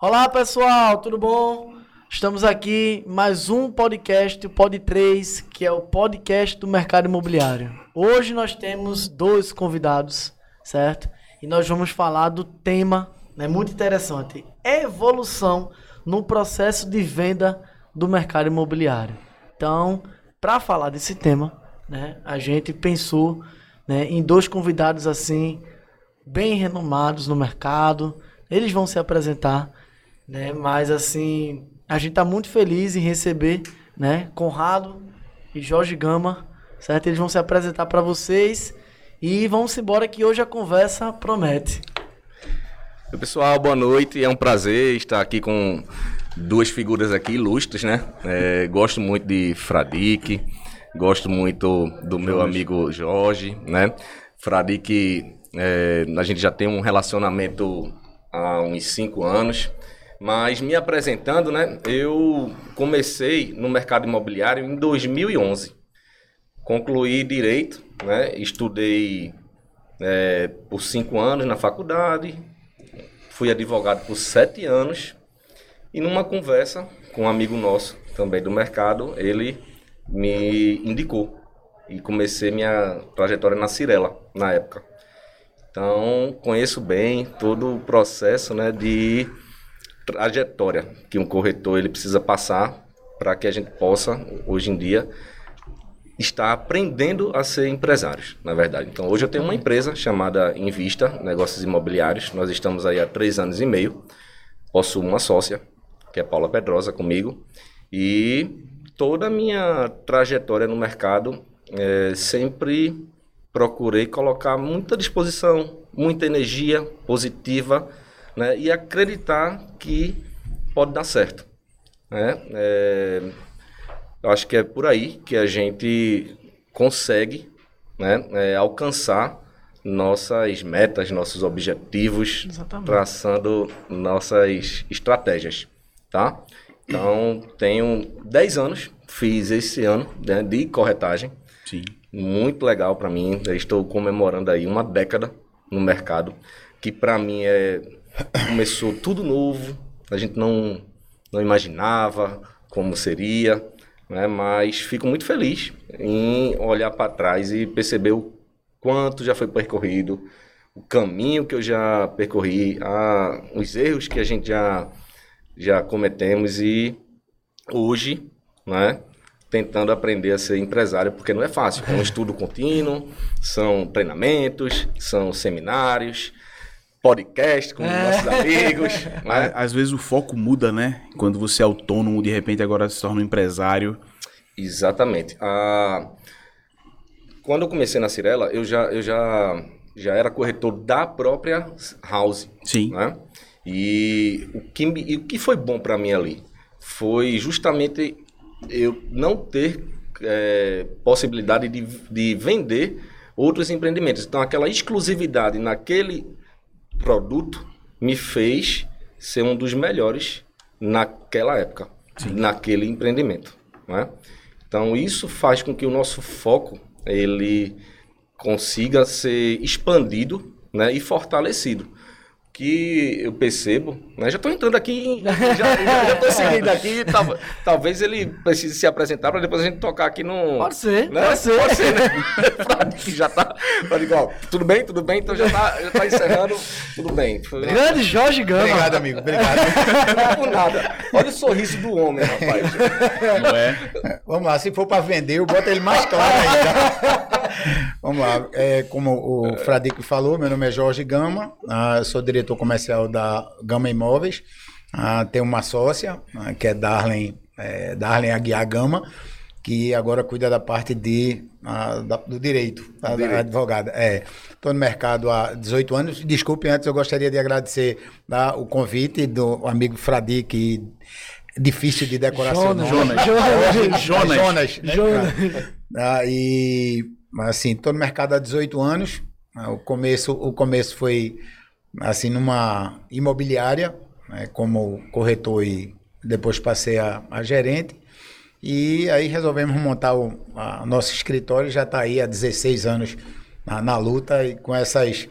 Olá pessoal, tudo bom? Estamos aqui mais um podcast, o Pod 3, que é o podcast do mercado imobiliário. Hoje nós temos dois convidados, certo? E nós vamos falar do tema, né, muito interessante, evolução no processo de venda do mercado imobiliário. Então, para falar desse tema, né, a gente pensou né, em dois convidados assim bem renomados no mercado. Eles vão se apresentar, né? Mas assim, a gente está muito feliz em receber, né, Conrado e Jorge Gama, certo? Eles vão se apresentar para vocês e vamos embora que hoje a conversa promete. Pessoal, boa noite. É um prazer estar aqui com duas figuras aqui ilustres, né? É, gosto muito de Fradique, gosto muito do Jorge. meu amigo Jorge, né? Fradique, é, a gente já tem um relacionamento há uns cinco anos. Mas me apresentando, né? Eu comecei no mercado imobiliário em 2011. Concluí direito, né? Estudei é, por cinco anos na faculdade, fui advogado por sete anos e numa conversa com um amigo nosso também do mercado, ele me indicou e comecei minha trajetória na Cirela na época. Então conheço bem todo o processo, né, de trajetória que um corretor ele precisa passar para que a gente possa, hoje em dia, estar aprendendo a ser empresários, na verdade. Então, hoje eu tenho uma empresa chamada Invista Negócios Imobiliários. Nós estamos aí há três anos e meio. Possuo uma sócia, que é Paula Pedrosa, comigo. E toda a minha trajetória no mercado, é, sempre procurei colocar muita disposição, muita energia positiva né, e acreditar que pode dar certo. Né? É, eu acho que é por aí que a gente consegue né, é, alcançar nossas metas, nossos objetivos, Exatamente. traçando nossas estratégias, tá? Então, tenho 10 anos, fiz esse ano né, de corretagem. Sim. Muito legal para mim. Eu estou comemorando aí uma década no mercado, que para mim é começou tudo novo, a gente não, não imaginava como seria, né? mas fico muito feliz em olhar para trás e perceber o quanto já foi percorrido, o caminho que eu já percorri, a, os erros que a gente já, já cometemos e hoje, né? tentando aprender a ser empresário, porque não é fácil. É um estudo contínuo, são treinamentos, são seminários, podcast com é. nossos amigos. Né? Às vezes o foco muda, né? Quando você é autônomo, de repente agora se torna um empresário. Exatamente. Ah, quando eu comecei na Cirela, eu já, eu já, já era corretor da própria House. Sim. Né? E, o que, e o que foi bom para mim ali foi justamente eu não ter é, possibilidade de, de vender outros empreendimentos. Então, aquela exclusividade naquele produto me fez ser um dos melhores naquela época, Sim. naquele empreendimento. Né? Então isso faz com que o nosso foco ele consiga ser expandido né, e fortalecido que eu percebo, né? Já estou entrando aqui, já estou seguindo aqui, tal, talvez ele precise se apresentar para depois a gente tocar aqui no... Pode ser, né? pode ser. Pode ser, né? já está, igual, tudo bem, tudo bem, então já está já tá encerrando, tudo bem. Grande Jorge Gama. Obrigado, amigo, obrigado. Não é por nada. Olha o sorriso do homem, rapaz. Não é? Vamos lá, se for para vender, eu boto ele mais claro ainda. Vamos lá, é, como o Fradique falou, meu nome é Jorge Gama, ah, sou diretor comercial da Gama Imóveis. Ah, tem uma sócia, ah, que é Darlen, é, Darlen Aguiar Gama, que agora cuida da parte de, ah, da, do direito, da, direito. da advogada. É, estou no mercado há 18 anos. Desculpe, antes eu gostaria de agradecer tá, o convite do amigo Fradi, que difícil de decoração. Jonas. Jonas. Jonas. Jonas. Jonas. Né? Jonas. Ah, e, assim, estou no mercado há 18 anos. Ah, o começo, o começo foi assim, numa imobiliária, né, como corretor e depois passei a, a, gerente. E aí resolvemos montar o nosso escritório, já está aí há 16 anos na, na, luta e com essas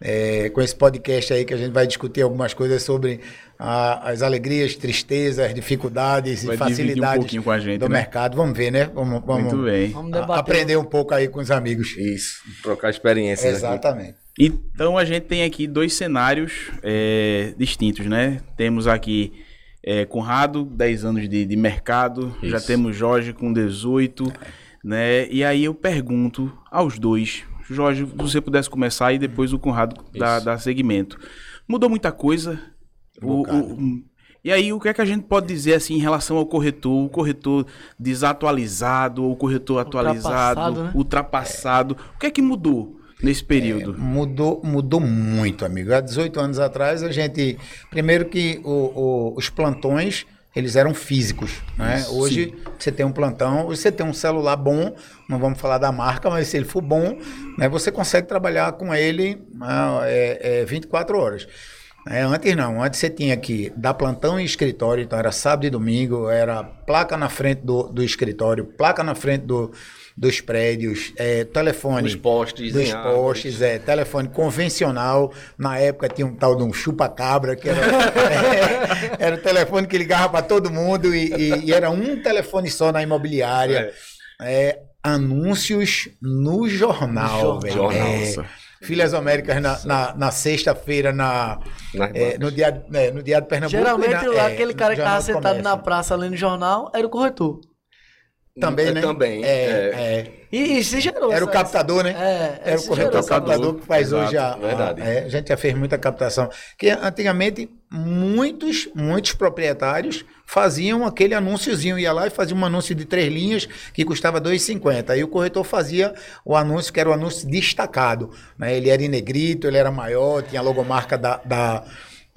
é, com esse podcast aí que a gente vai discutir algumas coisas sobre a, as alegrias, tristezas, dificuldades Vai e um facilidades a gente, do né? mercado. Vamos ver, né? Vamos, vamos Muito bem. Vamos debater. aprender um pouco aí com os amigos. Isso, trocar experiências aqui. Exatamente. Então a gente tem aqui dois cenários é, distintos, né? Temos aqui é, Conrado, 10 anos de, de mercado, já Isso. temos Jorge com 18, né? E aí eu pergunto aos dois, Jorge, se você pudesse começar e depois o Conrado dá, dá segmento. Mudou muita coisa? O- o- e aí, o que é que a gente pode dizer assim em relação ao corretor? O corretor desatualizado ou o corretor atualizado, Ultrapassado, né? ultrapassado? O que é que mudou nesse período? Mudou, mudou muito, amigo. Há 18 anos atrás, a gente. Primeiro que o- o- os plantões. Eles eram físicos, né? Hoje você tem um plantão, você tem um celular bom, não vamos falar da marca, mas se ele for bom, né, você consegue trabalhar com ele ah, é, é, 24 horas. É, antes não, antes você tinha que dar plantão em escritório, então era sábado e domingo, era placa na frente do, do escritório, placa na frente do, dos prédios, é, telefone. Dos postes Dos postes, é, telefone convencional. Na época tinha um tal de um chupa-cabra, que era, era o telefone que ligava para todo mundo e, e- e era um telefone só na imobiliária. É, anúncios no jornal, No velho. jornal, É. Filhas Américas na, na, na sexta-feira, na, é, no, dia, é, no dia de Pernambuco. Geralmente, na- é, aquele cara que Jornal tava do sentado na praça lendo jornal era o corretor. Também, É, né? Também. É, é. E, e se gerou. Era o essa- captador, né? É, Era o corretor gerou captador que faz Exato, hoje a, a- verdade. é, a gente já fez muita captação. Que antigamente muitos, muitos proprietários faziam aquele anúnciozinho, ia lá e fazia um anúncio de três linhas que custava R$ 2,50. Aí o corretor fazia o anúncio que era o anúncio destacado. né? Ele era em negrito, ele era maior, tinha a logomarca da, da,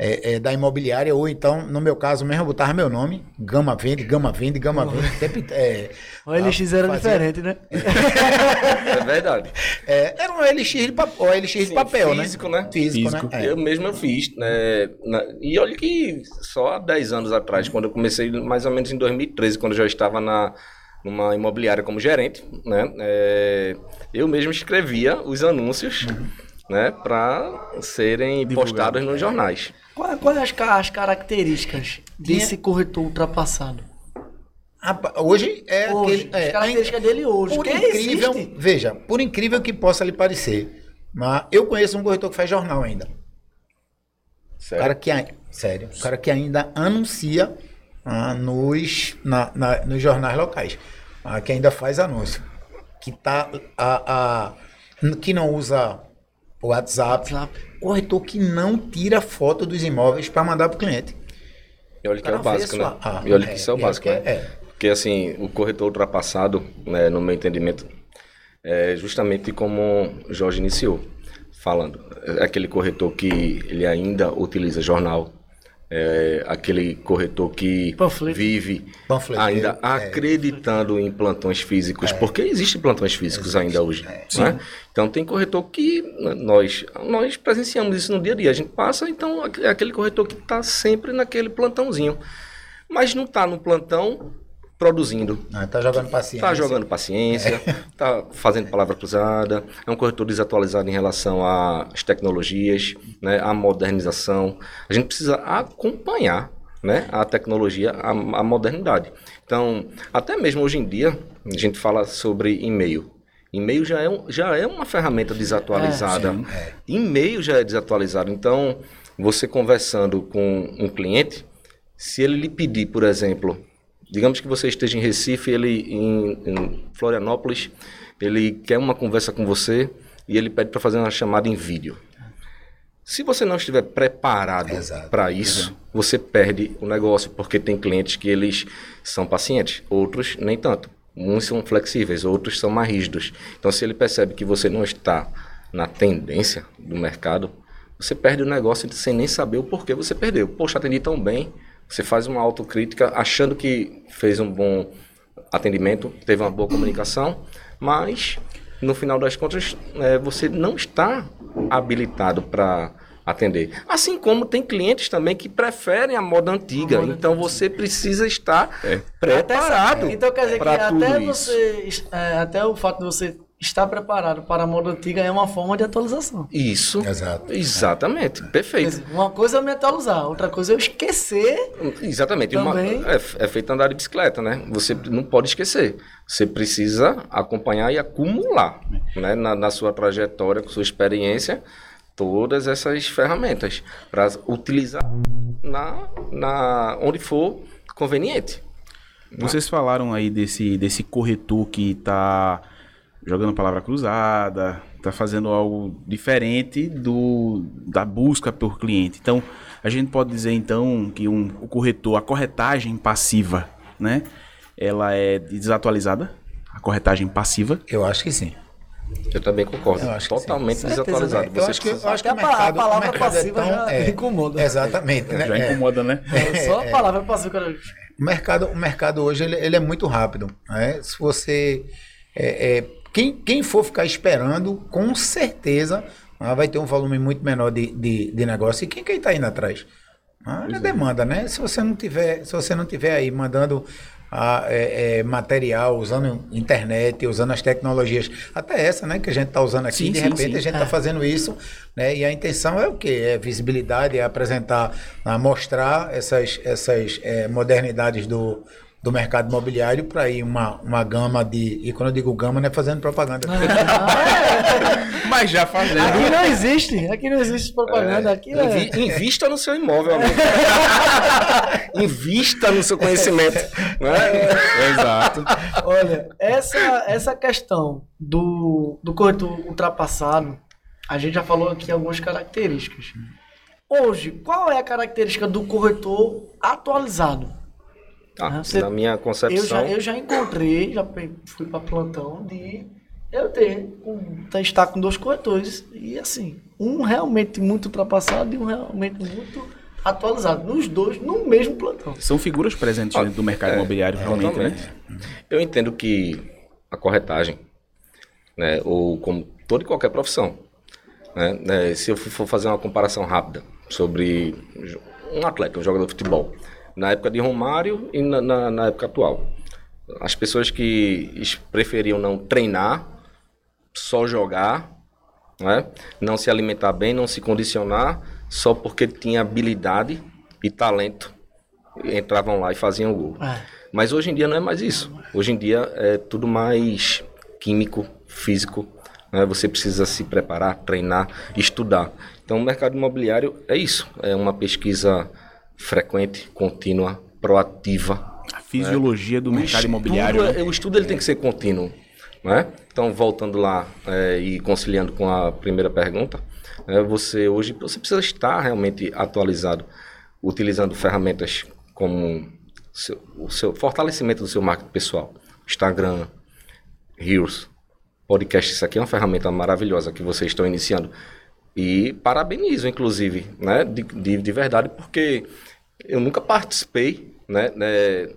é, é, da imobiliária, ou então, no meu caso mesmo, eu botava meu nome, Gama Vende, Gama Vende, Gama Vende. Sempre, é, O LX era fazia- diferente, né? É verdade. É, era um LX de, pa- o LX de Sim, papel, físico, né? né? Físico, Físico. né? É. Eu mesmo eu fiz, né? na- e olha que só há 10 anos atrás, quando eu comecei, mais ou menos em 2013, quando eu já estava na, numa imobiliária como gerente, né? é, eu mesmo escrevia os anúncios, né? Para serem Divulgado. postados nos jornais. Quais quais as, ca- as características desse corretor ultrapassado? Hoje é Hoje, aquele. É, as características dele hoje. por que incrível, existe? veja, por incrível que possa lhe parecer, mas eu conheço um corretor que faz jornal ainda. O Certo? cara que, sério, o cara que ainda anuncia ah, nos, na, na- nos jornais locais, ah, que ainda faz anúncio, que tá a, a- que não usa WhatsApp, WhatsApp. corretor que não tira foto dos imóveis para mandar para o cliente. E olha que é o básico, né? ah, e olha que é, isso é o básico, olha né? é- é. Porque assim, o corretor ultrapassado, né, no meu entendimento, é justamente como o Jorge iniciou falando. É aquele corretor que ele ainda utiliza jornal, é aquele corretor que Panfleto. vive ainda é. acreditando em plantões físicos, porque existem plantões físicos ainda hoje. né? Então tem corretor que nós, nós presenciamos isso no dia a dia. A gente passa, então é aquele corretor que está sempre naquele plantãozinho. Mas não está no plantão produzindo. Ah, tá jogando paciência. Está jogando paciência, está fazendo palavra cruzada, é um corretor desatualizado em relação às tecnologias, né, à modernização. A gente precisa acompanhar né, a tecnologia, a, a modernidade. Então, até mesmo hoje em dia, a gente fala sobre e-mail. E-mail já é, um, já é uma ferramenta desatualizada. E-mail já é desatualizado. Então, você conversando com um cliente, se ele lhe pedir, por exemplo, digamos que você esteja em Recife, ele em, em Florianópolis, ele quer uma conversa com você e ele pede para fazer uma chamada em vídeo. Se você não estiver preparado para isso, você perde o negócio, porque tem clientes que eles são pacientes, outros nem tanto. Uns são flexíveis, outros são mais rígidos. Então, se ele percebe que você não está na tendência do mercado, você perde o negócio sem nem saber o porquê você perdeu. Poxa, atendi tão bem. Você faz uma autocrítica achando que fez um bom atendimento, teve uma boa comunicação, mas no final das contas é, você não está habilitado para atender. Assim como tem clientes também que preferem a moda antiga. moda então você precisa estar É. preparado Então quer dizer que até você. é, até o fato de você estar preparado para a moda antiga é uma forma de atualização. Isso. Exato. Exatamente. Quer Perfeito. dizer, uma coisa é me atualizar, outra coisa é eu esquecer. Exatamente. Uma- Também- é, é feito andar de bicicleta, né? Você não pode esquecer. Você precisa acompanhar e acumular, né? Na, na sua trajetória, com sua experiência, todas essas ferramentas para utilizar na, na onde for conveniente. Vocês falaram aí desse, desse corretor que tá jogando palavra cruzada, tá fazendo algo diferente do da busca por cliente. Então, a gente pode dizer então que um, o corretor, a corretagem passiva, né? Ela é desatualizada? A corretagem passiva? Eu acho que sim. Eu também concordo. Eu Totalmente sim. Certeza, desatualizado. Eu Você acho que, eu acho que a mercado, palavra mercado passiva é tão, já é, incomoda. Exatamente. Né? Já É. incomoda, né? Só a palavra passiva, cara. O mercado, o mercado hoje ele, ele é muito rápido. Né? Se você. É, é, quem, quem for ficar esperando, com certeza ah, vai ter um volume muito menor de, de, de negócio. E quem que está indo atrás? Ah, é demanda, né? Se você não tiver, se você não tiver aí mandando ah, é, é, material, usando internet, usando as tecnologias, até essa, né, que a gente está usando aqui, Sim, de sim, repente sim. a gente está fazendo isso, né? E a intenção é o quê? É visibilidade, é apresentar, ah, mostrar essas, essas eh, modernidades do, do mercado imobiliário para ir uma, uma gama de. E quando eu digo gama, não é fazendo propaganda. Mas já fazendo. Aqui não existe, aqui não existe propaganda, aqui é... Invi- Invista no seu imóvel, amigo. Invista no seu conhecimento. né? Exato. Olha, essa, essa questão do, do corretor ultrapassado, a gente já falou aqui algumas características. Hoje, qual é a característica do corretor atualizado? Tá, Você- na minha Eu concepção. já, eu já encontrei, já fui para plantão de eu ter um, estar com dois corretores e assim, um realmente muito ultrapassado e um realmente muito atualizado. Nos dois, no mesmo plantão. São figuras presentes dentro do mercado É, imobiliário, realmente, né? Eu entendo que a corretagem, né, ou como toda e qualquer profissão, né, né, se eu for fazer uma comparação rápida sobre um atleta, um jogador de futebol, na época de Romário e na, na- na época atual, as pessoas que preferiam não treinar, só jogar, né, não se alimentar bem, não se condicionar, só porque tinha habilidade e talento, entravam lá e faziam o gol. É. Mas hoje em dia não é mais isso. Hoje em dia é tudo mais químico, físico. né? Você precisa se preparar, treinar, estudar. Então o mercado imobiliário é isso. É uma pesquisa frequente, contínua, proativa. A fisiologia do O mercado estudo imobiliário. né? O estudo ele tem que ser contínuo. Né? Então, voltando lá é, e conciliando com a primeira pergunta, é, você hoje você precisa estar realmente atualizado, utilizando ferramentas como seu- o seu fortalecimento do seu marketing pessoal, Instagram, Reels, podcast. Isso aqui é uma ferramenta maravilhosa que vocês estão iniciando. E parabenizo, inclusive, né, de, de, de verdade, porque eu nunca participei, né, né,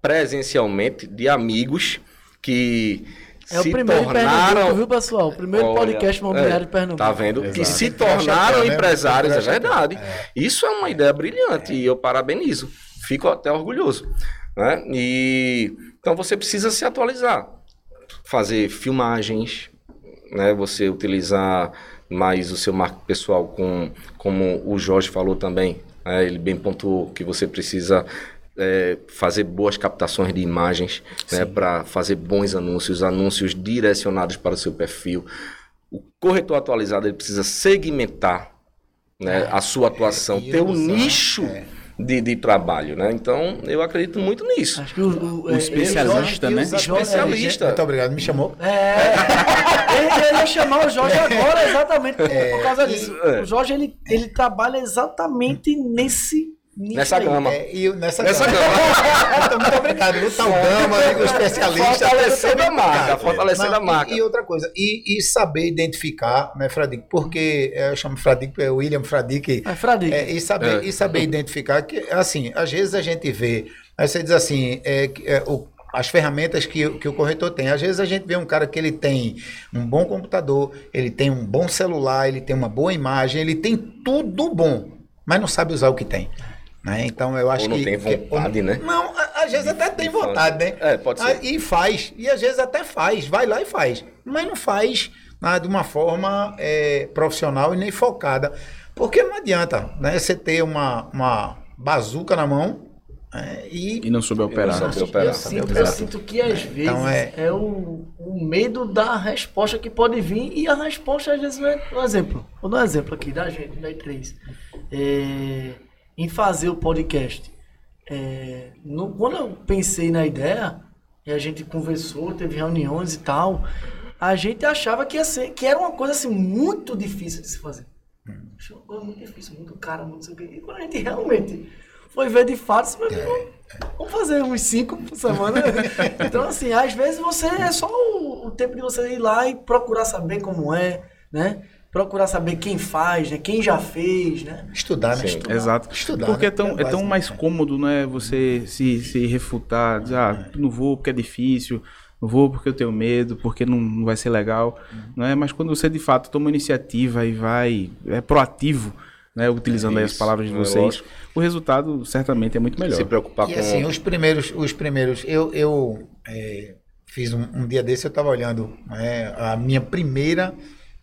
presencialmente de amigos que É o se tornaram viu, pessoal? O primeiro Olha, podcast imobiliário é, de Pernambuco. Tá vendo? Que Exato. se Fecha tornaram empresários, é verdade. Isso é uma ideia brilhante e eu parabenizo. Fico até orgulhoso. Né? E, então você precisa se atualizar. Fazer filmagens, né? você utilizar mais o seu marco pessoal, com, como o Jorge falou também. né? Ele bem pontuou que você precisa é, fazer boas captações de imagens né, para fazer bons anúncios, anúncios direcionados para o seu perfil. O corretor atualizado ele precisa segmentar né, a sua atuação, e ter um nicho de, de trabalho. Né? Então, eu acredito muito nisso. Acho que o, o, O especialista, ele- né? Jorge- Especialista. Muito obrigado, me chamou. É, ele, ia chamar o Jorge agora exatamente por, por causa disso. é. O Jorge ele, ele trabalha exatamente nesse Nessa aí. gama. É, e nessa, Nessa gama. gama. Então, muito obrigado. O tal Gama, amigo especialista. Fortalecendo a marca, fortalecendo a marca. E, e outra coisa, e, e saber identificar, né, Fradique? Porque é, eu chamo Fradique, é William Fradique. É, Fradique. É, e, saber, É. e saber identificar que, assim, às vezes a gente vê, aí você diz assim, é, é, o, as ferramentas que, o- que o corretor tem. Às vezes a gente vê um cara que ele tem um bom computador, ele tem um bom celular, ele tem uma boa imagem, ele tem tudo bom, mas não sabe usar o que tem. Né? Então eu acho Ou não que. tem que- vontade, né? Não, às vezes até tem vontade, né? É, pode ser. Ah, E faz. E às vezes até faz. Vai lá e faz. Mas não faz ah, de uma forma é, profissional e nem focada. Porque não adianta né, você ter uma, uma bazuca na mão é, e E não soube operar. soube né? operar. Eu sinto, eu sinto que às vezes Então é, é- o, o medo da resposta que pode vir e a resposta às vezes não é. Um exemplo, vou dar um exemplo aqui da gente, da E3. É, em fazer o podcast. É, no- quando eu pensei na ideia, e a gente conversou, teve reuniões e tal, a gente achava que ia ser, que era uma coisa assim muito difícil de se fazer. Achei uma coisa muito difícil, muito cara, muito sei o quê. E quando a gente realmente foi ver de fato, você vai ver, vamos fazer uns cinco por semana. então, assim, às vezes você é só o, o tempo de você ir lá e procurar saber como é, né? Procurar saber quem faz, né? Quem já fez, né? estudar, né? Sim. Estudar. Exato. Estudar, Porque é né? tão, É é tão mais né? cômodo, né? Você se, se refutar, dizer, ah, não vou porque é difícil, não vou porque eu tenho medo, porque não, não vai ser legal, não é? Mas quando você de fato toma iniciativa e vai, é proativo, né? Utilizando aí as Isso, palavras de é vocês, lógico. o resultado certamente é muito melhor. Se preocupar E com. assim, os primeiros, os primeiros, eu, eu é, fiz um, um dia desse, eu estava olhando né, a minha primeira,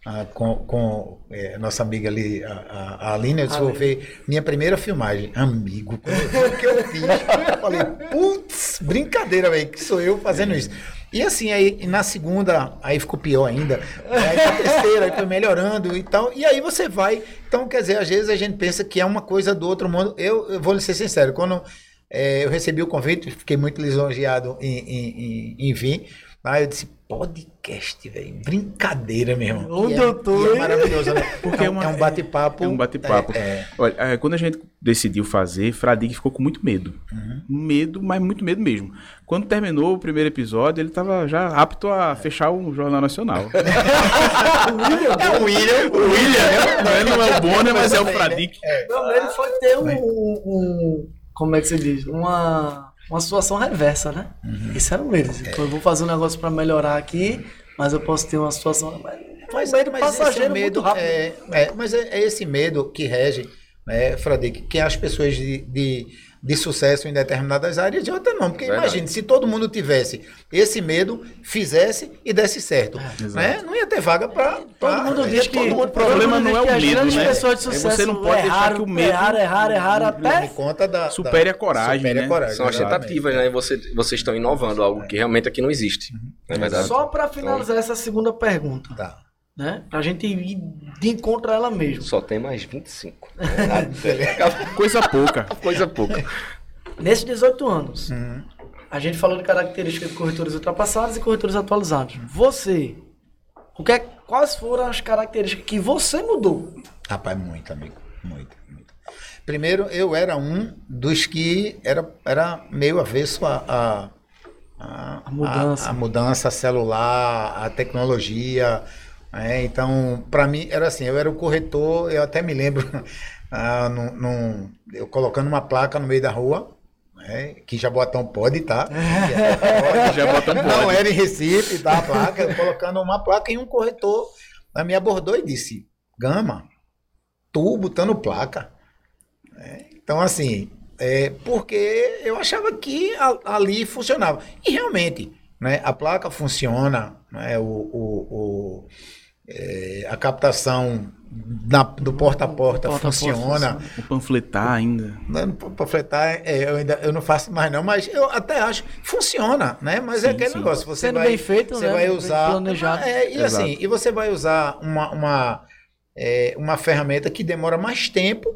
ah, com, com é, nossa amiga ali, a, a, a Aline, eu ver minha primeira filmagem. Amigo, vi o que eu fiz, eu falei, putz, brincadeira, velho, que sou eu fazendo isso. E assim, aí na segunda, aí ficou pior ainda. Aí na terceira, aí foi melhorando e tal. E aí você vai. Então, quer dizer, às vezes a gente pensa que é uma coisa do outro mundo. Eu, eu vou lhe ser sincero, quando é, eu recebi o convite, fiquei muito lisonjeado em, em, em, em vir. Aí eu disse, podcast, velho. Brincadeira mesmo. Onde E é, eu tô, é maravilhoso, né? Porque é, um- é um bate-papo. É um bate-papo. É, é. Olha, é, quando a gente decidiu fazer, Fradique ficou com muito medo. Uhum. Medo, mas muito medo mesmo. Quando terminou o primeiro episódio, ele estava já apto a fechar o Jornal Nacional. É o William. o William, não é, não é o Bonner, mas é o né? Fradique. Meu medo foi ter um, um- um- Como é que se diz? Uma, uma situação reversa, né? Isso era o medo. assim, pô, Eu vou fazer um negócio pra melhorar aqui, mas eu posso ter uma situação. Mas, um medo esse passageiro medo muito rápido. É, é, mas é, é esse medo que rege, né, Fradique, que as pessoas de, de, de sucesso em determinadas áreas de outra não. Porque Verdade. imagine, se todo mundo tivesse esse medo, fizesse e desse certo. né? Não ia ter vaga para. Todo mundo diz que o problema não é o medo, né? pessoas de Aí sucesso você não pode deixar erraram, que o medo- erraram, erraram, erraram até conta da. Supere da- a coragem, supere né? a coragem. São as tentativas, né? E você, vocês estão inovando algo que realmente aqui não existe. Não é verdade? Só pra finalizar essa segunda pergunta, Tá. Né? Pra gente ir de encontro a ela mesmo. Só tem mais 25. Coisa pouca. Coisa pouca. Nesses 18 anos, Uhum. a gente falou de características de corretores ultrapassados e corretores atualizados. Você, o que é, quais foram as características que você mudou? Rapaz, muito, amigo. Muito, muito. Primeiro, eu era um dos que era, era meio avesso a, a, a, A mudança. A, a mudança celular, a tecnologia. Né? Então, para mim, era assim: eu era o corretor, eu até me lembro, ah, num- num- eu colocando uma placa no meio da rua. né, que Jaboatão pode, tá? Jaboatão Não pode. era em Recife, tá? A placa, eu colocando uma placa e um corretor né, me abordou e disse: Gama, tu botando placa. É, então, assim, é, porque eu achava que a- ali funcionava. E realmente, né, a placa funciona, né, o, o- o, é, a captação na- do porta a porta Porta funciona. O panfletar ainda. Né, Panfletar, é, eu, ainda, eu não faço mais não, mas eu até acho funciona, né? Mas é Sim, aquele sim. negócio, você Sendo vai, bem feito, você né? vai Bem usar, planejado. é, e Exato. assim, e você vai usar uma, uma, é, uma ferramenta que demora mais tempo,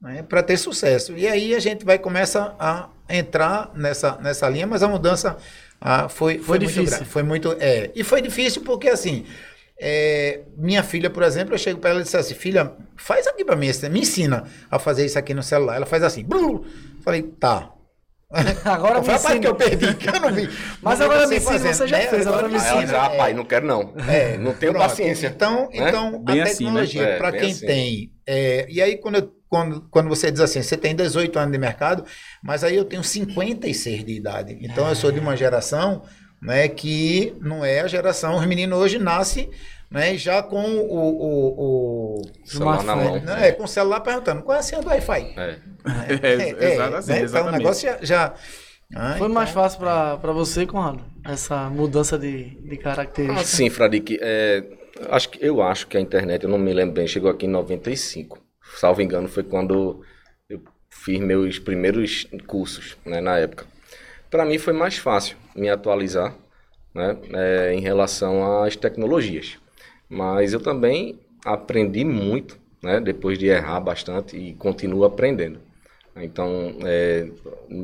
né, para ter sucesso. E aí a gente vai começar a entrar nessa, nessa linha, mas a mudança ah, foi, Foi muito difícil. gra- foi muito, é, e foi difícil porque assim, é, minha filha, por exemplo, eu chego para ela e disse assim, filha, faz aqui para mim, me ensina a fazer isso aqui no celular. Ela faz assim, blu. falei, tá. Agora Foi me a parte que eu perdi, que eu não vi. Mas Não agora me ensina, fazendo, você já né? fez, agora me ensina. diz, ah, pai, não quero não. É, não tenho pronto. paciência. Então, né? então Bem a assim, né? tecnologia, É, para quem assim. tem. é, e aí, quando, eu- quando, quando você diz assim, você tem 18 anos de mercado, mas aí eu tenho 56 de idade. Então, eu sou de uma geração né, que não é a geração. Os meninos hoje nascem né, já com o. o, o Celular na mão. né, é, com o celular perguntando qual é a senha do Wi-Fi. É. É, exato assim, né? Então o negócio já, já, Ah, Foi mais então, fácil pra, pra você, Conrado? Essa mudança de, de característica? Ah, sim, Fradique. É, acho que, eu acho que a internet, eu não me lembro bem, chegou aqui em 95. Salvo engano, foi quando eu fiz meus primeiros cursos, né, na época. Para mim foi mais fácil me atualizar, né, é, em relação às tecnologias. Mas eu também aprendi muito, né, depois de errar bastante e continuo aprendendo. Então, é,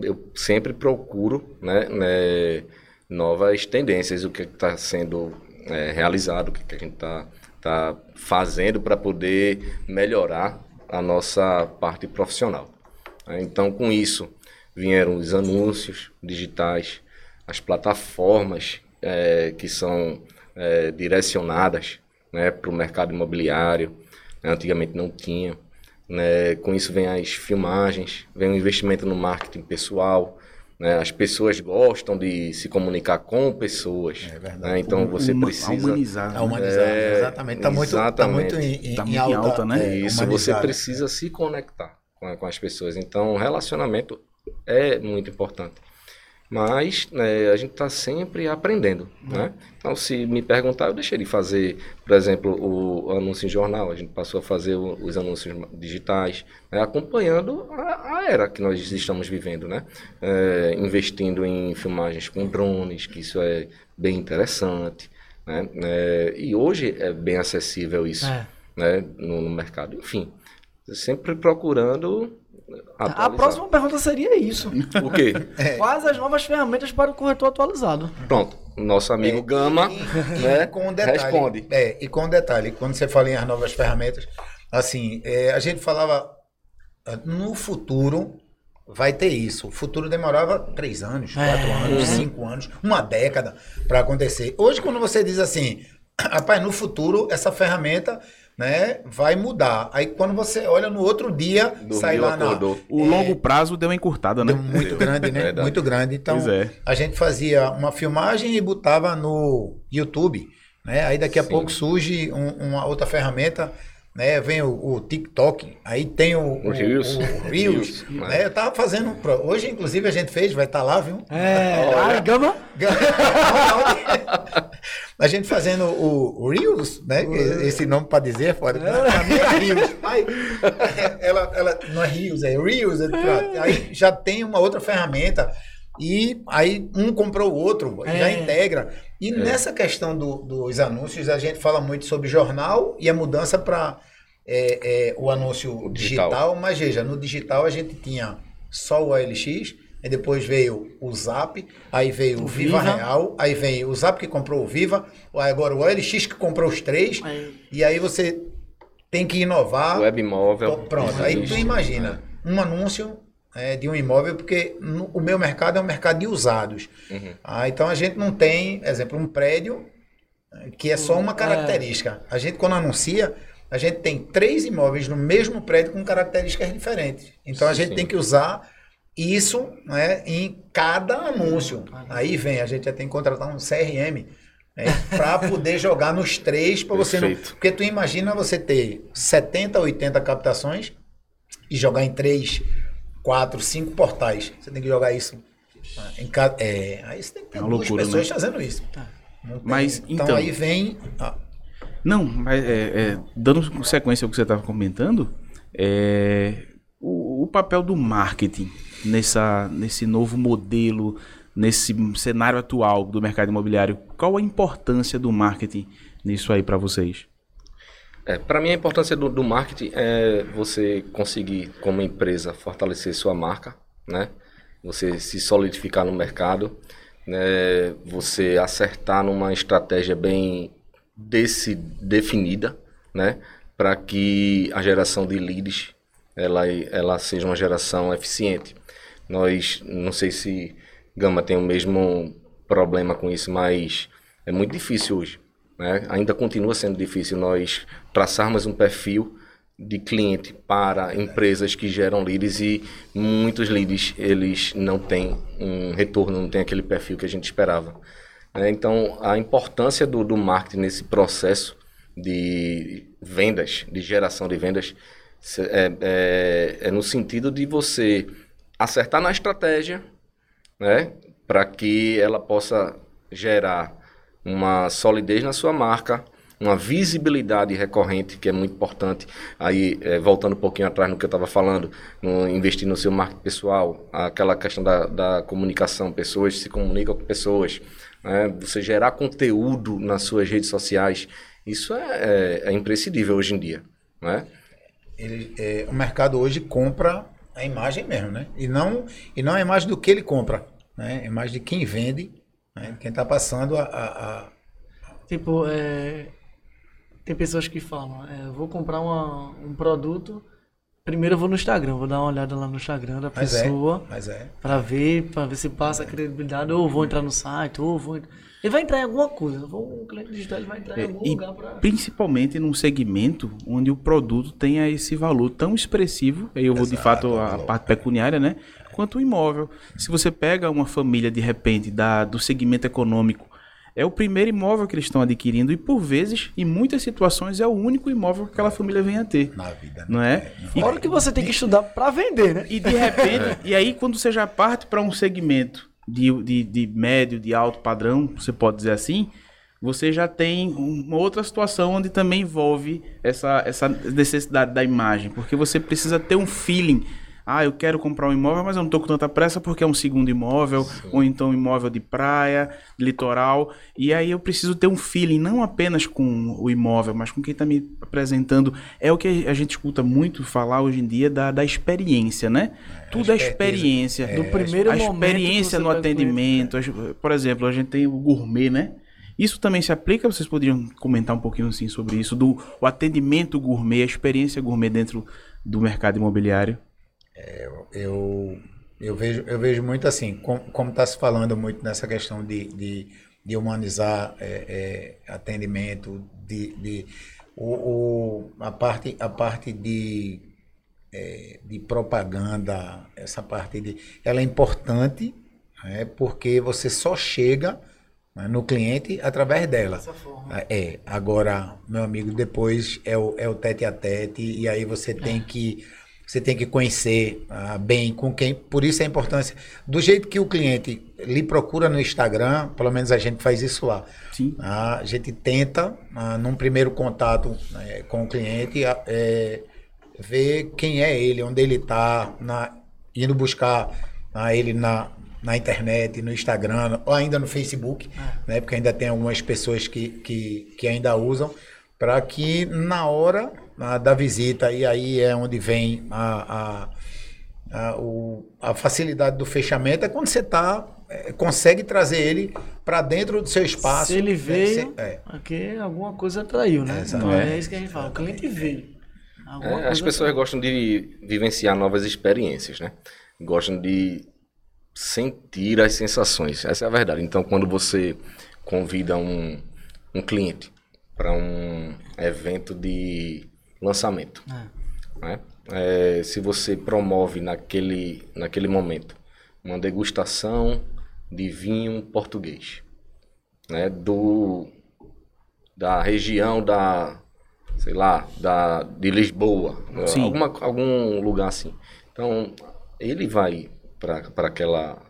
eu sempre procuro né, né, novas tendências, o que está sendo é, realizado, o que, que a gente está tá fazendo para poder melhorar a nossa parte profissional. Então, com isso, vieram os anúncios digitais, as plataformas é, que são é, direcionadas né, para o mercado imobiliário. Né, antigamente não tinha. Né? Com isso vem as filmagens, vem o investimento no marketing pessoal. Né? As pessoas gostam de se comunicar com pessoas. É verdade. né? Então você Uma- precisa. Humanizar. A humanizar, É, exatamente. Está muito, tá muito em, Tá em muito em alta, né? é, Isso, você humanizado. precisa se conectar com, com as pessoas. Então, o relacionamento é muito importante. Mas né, a gente está sempre aprendendo, né? Então, se me perguntar, eu deixei de fazer, por exemplo, o, anúncio em jornal. A gente passou a fazer o- os anúncios digitais, né, acompanhando a, a era que nós estamos vivendo, né? É, investindo em filmagens com drones, que isso é bem interessante, né? É, e hoje é bem acessível isso É. né, no, no mercado. Enfim, sempre procurando A próxima pergunta seria isso. O quê? Quais as novas ferramentas para o corretor atualizado? Pronto, nosso amigo Gama, E né, com um detalhe, responde. É, e com um detalhe, quando você fala em as novas ferramentas, assim, é, a gente falava, ah, no futuro vai ter isso. O futuro demorava três anos, quatro anos, cinco anos, uma década para acontecer. Hoje, quando você diz assim, rapaz, no futuro essa ferramenta né, vai mudar. Aí quando você olha no outro dia, Dormiu, sai lá na. O longo prazo deu uma encurtada, né? Deu muito grande, né? Verdade. Muito grande. Então, é. a gente fazia uma filmagem e botava no YouTube, né? Aí daqui a Sim. pouco surge um- uma outra ferramenta, né? Vem o, o TikTok, aí tem o, O Reels. o Reels, né? Eu tava fazendo, pro- hoje inclusive a gente fez, vai estar lá, viu? É, a Gama. a gente fazendo o Reels, né? Esse nome para dizer, pode. Pra mim é Reels. Aí, ela, ela não é Reels, é Reels. é- pronto. Aí já tem uma outra ferramenta. E aí um comprou o outro, já É. integra. E nessa questão do- dos anúncios, a gente fala muito sobre jornal e a mudança para o anúncio digital. digital. Mas veja, no digital a gente tinha só o OLX, aí depois veio o Zap, aí veio o, O Viva, Viva. Real, aí veio o Zap que comprou o Viva, agora o OLX que comprou os três, e aí você tem que inovar. Web móvel. Pronto, aí tu imagina um anúncio é, de um imóvel, porque no- o meu mercado é um mercado de usados. Uhum. Ah, então a gente não tem, exemplo, um prédio eh, que é só uma característica. A gente, quando anuncia, a gente tem três imóveis no mesmo prédio com características diferentes. Então a gente Sim. tem que usar isso né, em cada anúncio. Aí vem, a gente já tem que contratar um CRM para poder jogar nos três, para você não. Porque tu imagina você ter 70, 80 captações e jogar em três, quatro, cinco portais. Você tem que jogar isso ah, em cada. É, aí você tem que ter É uma duas loucura, pessoas né? fazendo isso. Não tem. Mas, então, então- aí vem. ah, Não, mas é, é, dando sequência ao que você estava comentando, é, o, o papel do marketing nessa, nesse novo modelo, nesse cenário atual do mercado imobiliário, qual a importância do marketing nisso aí para vocês? É, para mim, a importância do, do marketing é você conseguir, como empresa, fortalecer sua marca, né? Você se solidificar no mercado, né? Você acertar numa estratégia bem desse, definida, né? Para que a geração de leads ela, ela seja uma geração eficiente. Nós, não sei se Gama tem o mesmo problema com isso, mas é muito difícil hoje. Né? Ainda continua sendo difícil nós traçarmos um perfil de cliente para empresas que geram leads e muitos leads eles não têm um retorno, não tem aquele perfil que a gente esperava. né? Então, a importância do, do marketing nesse processo de vendas, de geração de vendas, é, é- é no sentido de você acertar na estratégia, né? Para que ela possa gerar uma solidez na sua marca, uma visibilidade recorrente, que é muito importante. Aí, é, voltando um pouquinho atrás no que eu estava falando, no investir no seu marketing pessoal, aquela questão da, da comunicação, pessoas se comunicam com pessoas, né? você gerar conteúdo nas suas redes sociais, isso é, é, é imprescindível hoje em dia. Né? Ele, é, o mercado hoje compra a imagem mesmo, né? E não, e não a imagem do que ele compra, né? A imagem de quem vende, né? quem está passando a, a, a... Tipo, é, tem pessoas que falam, é, vou comprar uma, um produto, primeiro eu vou no Instagram, vou dar uma olhada lá no Instagram da Mas é, pessoa, mas é. para ver, para ver se passa a credibilidade, ou vou entrar no site, ou vou... Ele vai entrar em alguma coisa, o cliente digital ele vai entrar em É, algum e lugar para... principalmente num segmento onde o produto tenha esse valor tão expressivo, aí eu vou de Exato, fato a valor. parte pecuniária, né? Quanto o imóvel. Se você pega uma família de repente da, do segmento econômico, é o primeiro imóvel que eles estão adquirindo e por vezes, em muitas situações, é o único imóvel que aquela família vem a ter. Na vida. né? Não é? E, Fora que você tem que estudar para vender, né? e de repente, e aí quando você já parte para um segmento de, de, de médio, de alto padrão, você pode dizer assim, você já tem uma outra situação onde também envolve essa, essa necessidade da imagem, porque você precisa ter um feeling. Ah, eu quero comprar um imóvel, mas eu não estou com tanta pressa porque é um segundo imóvel, ou então um imóvel de praia, litoral. E aí eu preciso ter um feeling, não apenas com o imóvel, mas com quem está me apresentando. É o que a gente escuta muito falar hoje em dia da, da experiência, né? Tudo é experiência. Do primeiro a momento experiência no atendimento. as- Por exemplo, a gente tem o gourmet, né? Isso também se aplica? Vocês poderiam comentar um pouquinho assim sobre isso, do o atendimento gourmet, a experiência gourmet dentro do mercado imobiliário? Eu, eu, vejo, eu vejo muito assim, com- como está se falando muito nessa questão de, de, de humanizar é, é, atendimento, de, de o, o- a, parte, a parte de, é, de propaganda, essa parte de. Ela é importante, né, porque você só chega né, no cliente através dela. Forma. É, agora, meu amigo, depois é o, é o tete a tete, e aí você tem que você tem que conhecer ah, bem com quem. Por isso a importância. Do jeito que o cliente lhe procura no Instagram, pelo menos a gente faz isso lá. Sim. Ah, a gente tenta, ah, num primeiro contato eh, com o cliente, ah, eh, ver quem é ele, onde ele está, indo buscar ah, ele na, na internet, no Instagram, ou ainda no Facebook, né, porque ainda tem algumas pessoas que, que, que ainda usam, para que na hora ah, da visita, e aí é onde vem a, a, a, o- a facilidade do fechamento, é quando você tá, eh, consegue trazer ele para dentro do seu espaço. Se ele né, veio, é. porque alguma coisa atraiu, né? Exato. Então, é. É. isso que a gente fala. O cliente veio. É, as pessoas gostam de vivenciar novas experiências, né? Gostam de sentir as sensações. Essa é a verdade. Então, quando você convida um, um cliente para um evento de lançamento, né? É, se você promove naquele, naquele momento uma degustação de vinho português, né? Do, da região da, sei lá, da, de Lisboa, Sim. alguma, algum lugar assim. Então, ele vai para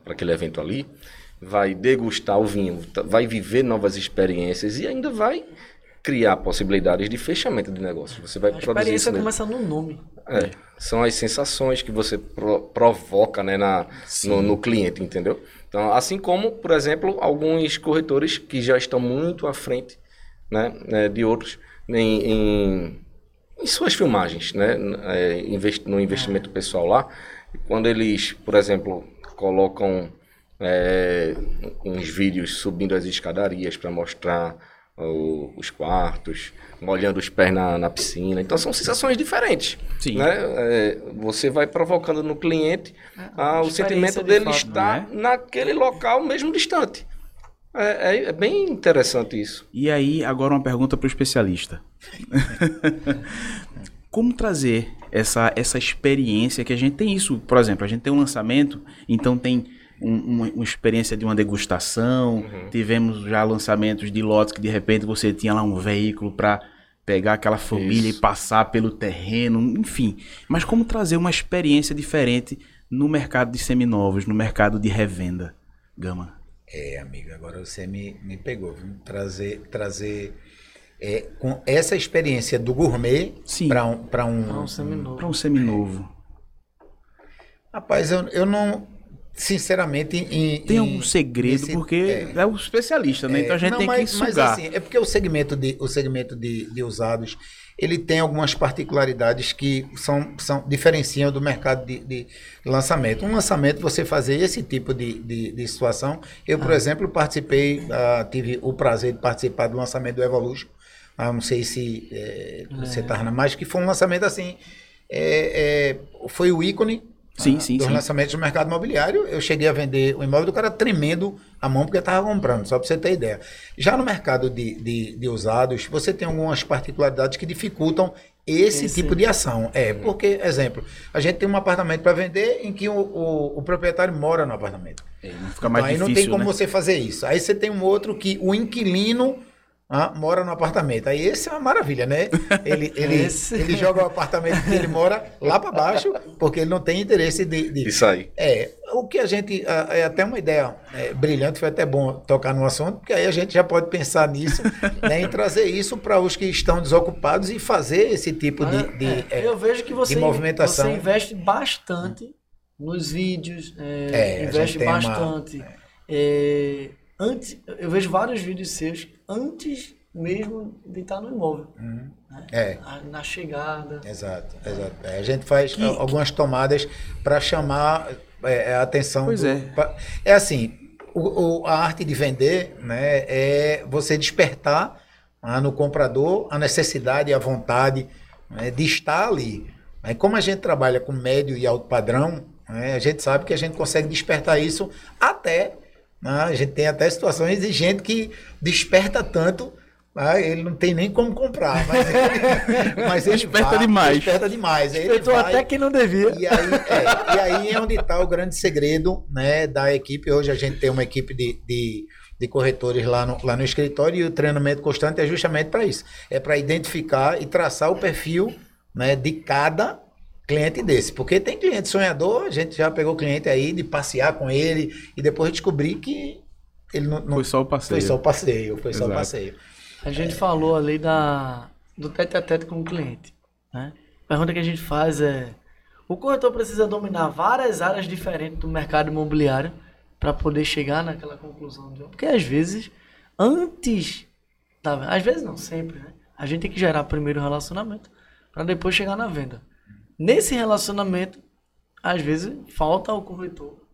aquele evento ali, vai degustar o vinho, vai viver novas experiências e ainda vai criar possibilidades de fechamento de negócio. Você vai A produzir isso nele. começa no nome. É, são as sensações que você pro- provoca né, na, no, no cliente, entendeu? Então, assim como, por exemplo, alguns corretores que já estão muito à frente né, né, de outros em, em, em suas filmagens, né, é, invest- no investimento pessoal lá, quando eles, por exemplo, colocam é, uns vídeos subindo as escadarias para mostrar o- os quartos, molhando os pés na, na piscina. Então são sensações diferentes. Sim. Né? É, você vai provocando no cliente ah, o sentimento de dele fato, estar não naquele local mesmo distante. É, é- é bem interessante isso. E aí, agora uma pergunta para o especialista. Como trazer essa, essa experiência que a gente tem isso? Por exemplo, a gente tem um lançamento, então tem um- uma, uma experiência de uma degustação, tivemos já lançamentos de lotes que de repente você tinha lá um veículo para pegar aquela família Isso. e passar pelo terreno, enfim. Mas como trazer uma experiência diferente no mercado de seminovos, no mercado de revenda, Gama? É, amigo, agora você me, me pegou. Viu? Trazer, trazer é, com essa experiência do gourmet para um, pra um, Não, seminovo. Para um seminovo. Rapaz, eu, eu não. Sinceramente, em, Tem em- algum segredo, nesse- porque é, o especialista, né? Então a gente Não, tem mas, que mas sugar. assim, é porque o segmento de, o segmento de, de usados ele tem algumas particularidades que são, são diferenciam do mercado de, de lançamento. Um lançamento, você fazer esse tipo de, de, de situação. Eu, Ah. por exemplo, participei, ah, tive o prazer de participar do lançamento do Evolution. Ah, não sei se eh, você está na mais, que foi um lançamento assim. é, é, foi o ícone Sim, ah, sim, dos sim. lançamentos do mercado imobiliário. Eu cheguei a vender o imóvel do cara tremendo a mão porque estava comprando, só para você ter ideia. Já no mercado de, de, de usados, você tem algumas particularidades que dificultam esse Esse- tipo de ação. É, porque, exemplo, a gente tem um apartamento para vender em que o, o, o proprietário mora no apartamento. É, não fica mais Então, aí difícil, não tem como né? você fazer isso. Aí você tem um outro que o inquilino ah, mora no apartamento. Aí esse é uma maravilha, né? Ele, ele, Esse- ele joga o apartamento que ele mora lá para baixo, porque ele não tem interesse de. de- Isso aí. É, o que a gente. ah, É até uma ideia é, brilhante, foi até bom tocar no assunto, porque aí a gente já pode pensar nisso, né, em trazer isso para os que estão desocupados e fazer esse tipo de. de, É, é, eu vejo que você, de movimentação. você investe bastante nos vídeos, é, É, investe tem uma- bastante. É, antes, eu vejo vários vídeos seus antes mesmo de estar no imóvel. né? É. Na chegada. Exato, exato. É, a gente faz Que- algumas tomadas para chamar é, a atenção. Pois do- é. pra- é assim, o, o- a arte de vender né, é você despertar ah, no comprador a necessidade e a vontade né, de estar ali. Aí, como a gente trabalha com médio e alto padrão, né, a gente sabe que a gente consegue despertar isso até. Né, a gente tem até situações de gente que desperta tanto. ah, ele não tem nem como comprar, mas ele, mas ele Desperta vai, demais. Desperta demais. Tô vai- até que não devia. e aí, é, e aí é onde está o grande segredo né, da equipe. Hoje a gente tem uma equipe de, de, de corretores lá no, lá no escritório e o treinamento constante é justamente para isso. É para identificar e traçar o perfil né, de cada cliente desse. Porque tem cliente sonhador, a gente já pegou cliente aí de passear com ele e depois descobrir que ele não, não Foi só o passeio. foi só o passeio, foi só o Exato. passeio. A gente falou ali da, do tete a tete com o cliente. Né? A pergunta que a gente faz é: o corretor precisa dominar várias áreas diferentes do mercado imobiliário para poder chegar naquela conclusão? De... Porque às vezes, antes. Da... Às vezes não, sempre, né? A gente tem que gerar primeiro o relacionamento para depois chegar na venda. Nesse relacionamento, às vezes falta ao corretor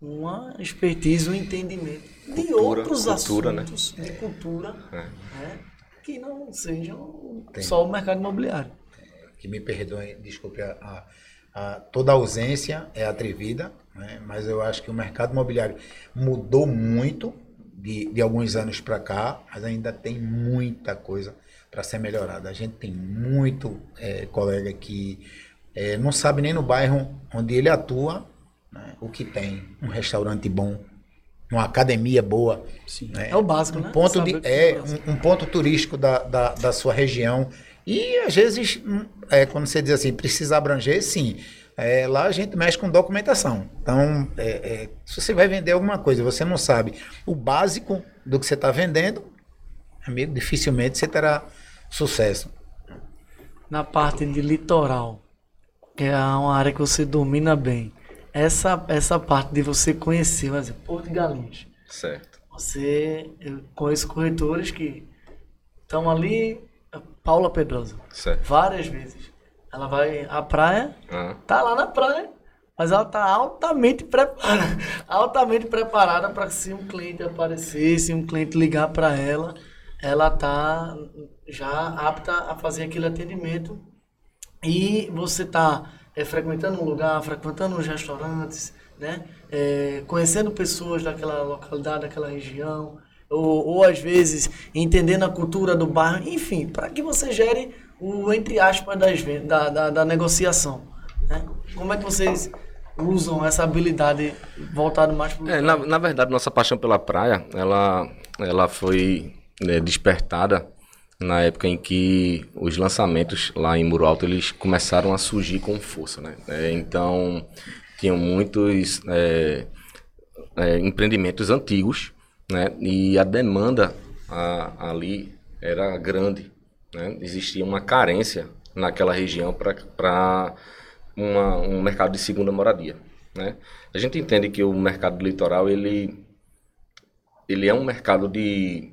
uma expertise, um entendimento de Cultura, outros cultura, né? assuntos de cultura É. né, que não sejam Tem. só o mercado imobiliário. que me perdoem, desculpe, a, a- a- toda ausência é atrevida, né? mas eu acho que o mercado imobiliário mudou muito de, de alguns anos para cá, mas ainda tem muita coisa para ser melhorada. A gente tem muito eh, colega que eh, não sabe nem no bairro onde ele atua né, o que tem. Um restaurante bom, uma academia boa. Né? É o básico, um né? Ponto de, é, é um, um ponto turístico da, da, da sua região. E às vezes, hum, é, quando você diz assim, precisa abranger, sim. É, lá a gente mexe com documentação. Então, é, é, se você vai vender alguma coisa você não sabe o básico do que você está vendendo, amigo, dificilmente você terá sucesso. Na parte de litoral, que é uma área que você domina bem, essa, essa parte de você conhecer, por exemplo, Porto de Galinhas. Certo. Você, eu conheço corretores que estão ali, Paula Pedrosa, Certo. várias vezes. Ela vai à praia, Ah, tá lá na praia, mas ela tá altamente preparada, altamente preparada para se um cliente aparecer, se um cliente ligar para ela, ela tá já apta a fazer aquele atendimento. E você tá é, frequentando um lugar, frequentando os restaurantes, né? É, conhecendo pessoas daquela localidade, daquela região, ou, ou às vezes entendendo a cultura do bairro, enfim, para que você gere o entre aspas das, da, da, da negociação. Né? Como é que vocês usam essa habilidade voltada mais para É, na, na verdade, nossa paixão pela praia, ela, ela foi né, despertada na época em que os lançamentos lá em Muro Alto, eles começaram a surgir com força, né? É, então, tinham muitos é, é, empreendimentos antigos, né? E a demanda a, ali era grande, né? Existia uma carência naquela região para um mercado de segunda moradia, né? A gente entende que o mercado do litoral ele ele é um mercado de,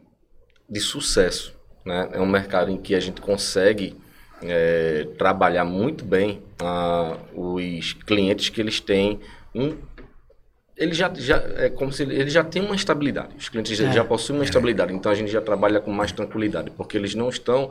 de sucesso, né? É um mercado em que a gente consegue é, trabalhar muito bem ah, os clientes que eles têm um ele já, já é como se ele, ele já tem uma estabilidade. Os clientes é. já possuem uma estabilidade, então a gente já trabalha com mais tranquilidade, porque eles não estão,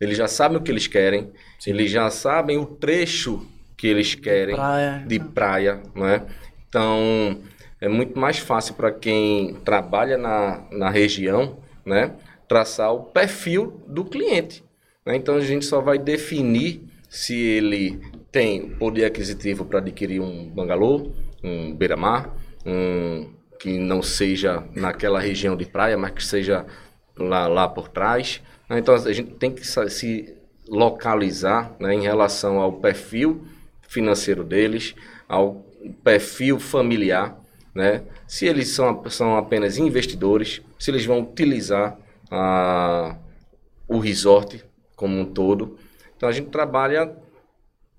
eles já sabem o que eles querem, Sim. eles já sabem o trecho que eles querem de praia, de praia né? Então é muito mais fácil para quem trabalha na, na região, né, traçar o perfil do cliente. Né? Então a gente só vai definir se ele tem poder aquisitivo para adquirir um bangalô, um beira-mar, um que não seja naquela região de praia, mas que seja lá, lá por trás. Né? Então a gente tem que se localizar né, em relação ao perfil financeiro deles, ao perfil familiar, né? Se eles são, são apenas investidores, se eles vão utilizar a, o resort como um todo. Então a gente trabalha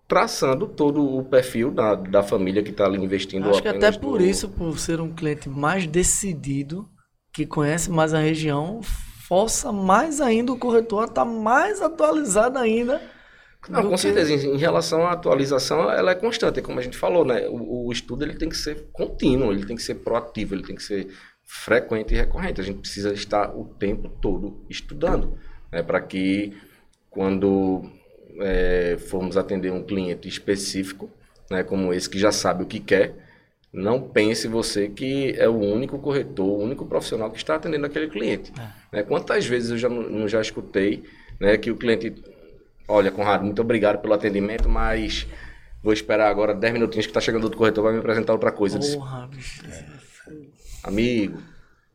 traçando todo o perfil da, da família que está ali investindo. Acho que até por isso, por ser um cliente mais decidido, que conhece mais a região, força mais ainda o corretor a estar tá mais atualizado ainda. Não, com que... certeza. Em, em, relação à atualização, ela é constante, como a gente falou, né? O, o, estudo ele tem que ser contínuo, ele tem que ser proativo, ele tem que ser frequente e recorrente. A gente precisa estar o tempo todo estudando, né? Para que quando é, formos atender um cliente específico, né, como esse que já sabe o que quer, não pense você que é o único corretor, o único profissional que está atendendo aquele cliente. É. Né, quantas vezes eu já não já escutei né, que o cliente, olha, Conrado, muito obrigado pelo atendimento, mas vou esperar agora 10 minutinhos que está chegando outro corretor, vai me apresentar outra coisa. Porra, disse, é. Amigo,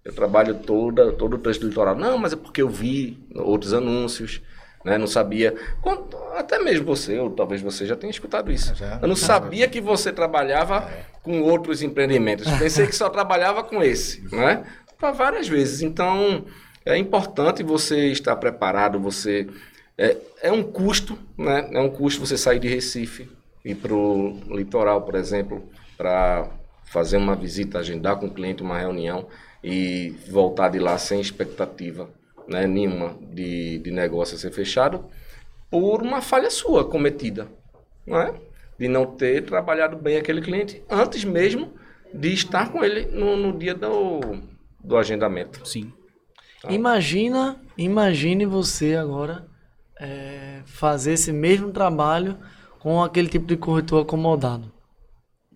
eu trabalho toda, todo o trecho do litoral. Não, mas é porque eu vi outros anúncios né? Não sabia. Até mesmo você, ou talvez você já tenha escutado isso. Já, eu não sabia que você trabalhava é. com outros empreendimentos. Pensei que só trabalhava com esse, né? Para várias vezes. Então, é importante você estar preparado. Você é, é um custo, né? É um custo você sair de Recife ir para o litoral, por exemplo, para fazer uma visita, agendar com o cliente uma reunião e voltar de lá sem expectativa né, nenhuma de, de negócio a ser fechado por uma falha sua cometida, não é? de não ter trabalhado bem aquele cliente antes mesmo de estar com ele no, no dia do, do agendamento. Sim. Tá? Imagina, imagine você agora é, fazer esse mesmo trabalho com aquele tipo de corretor acomodado,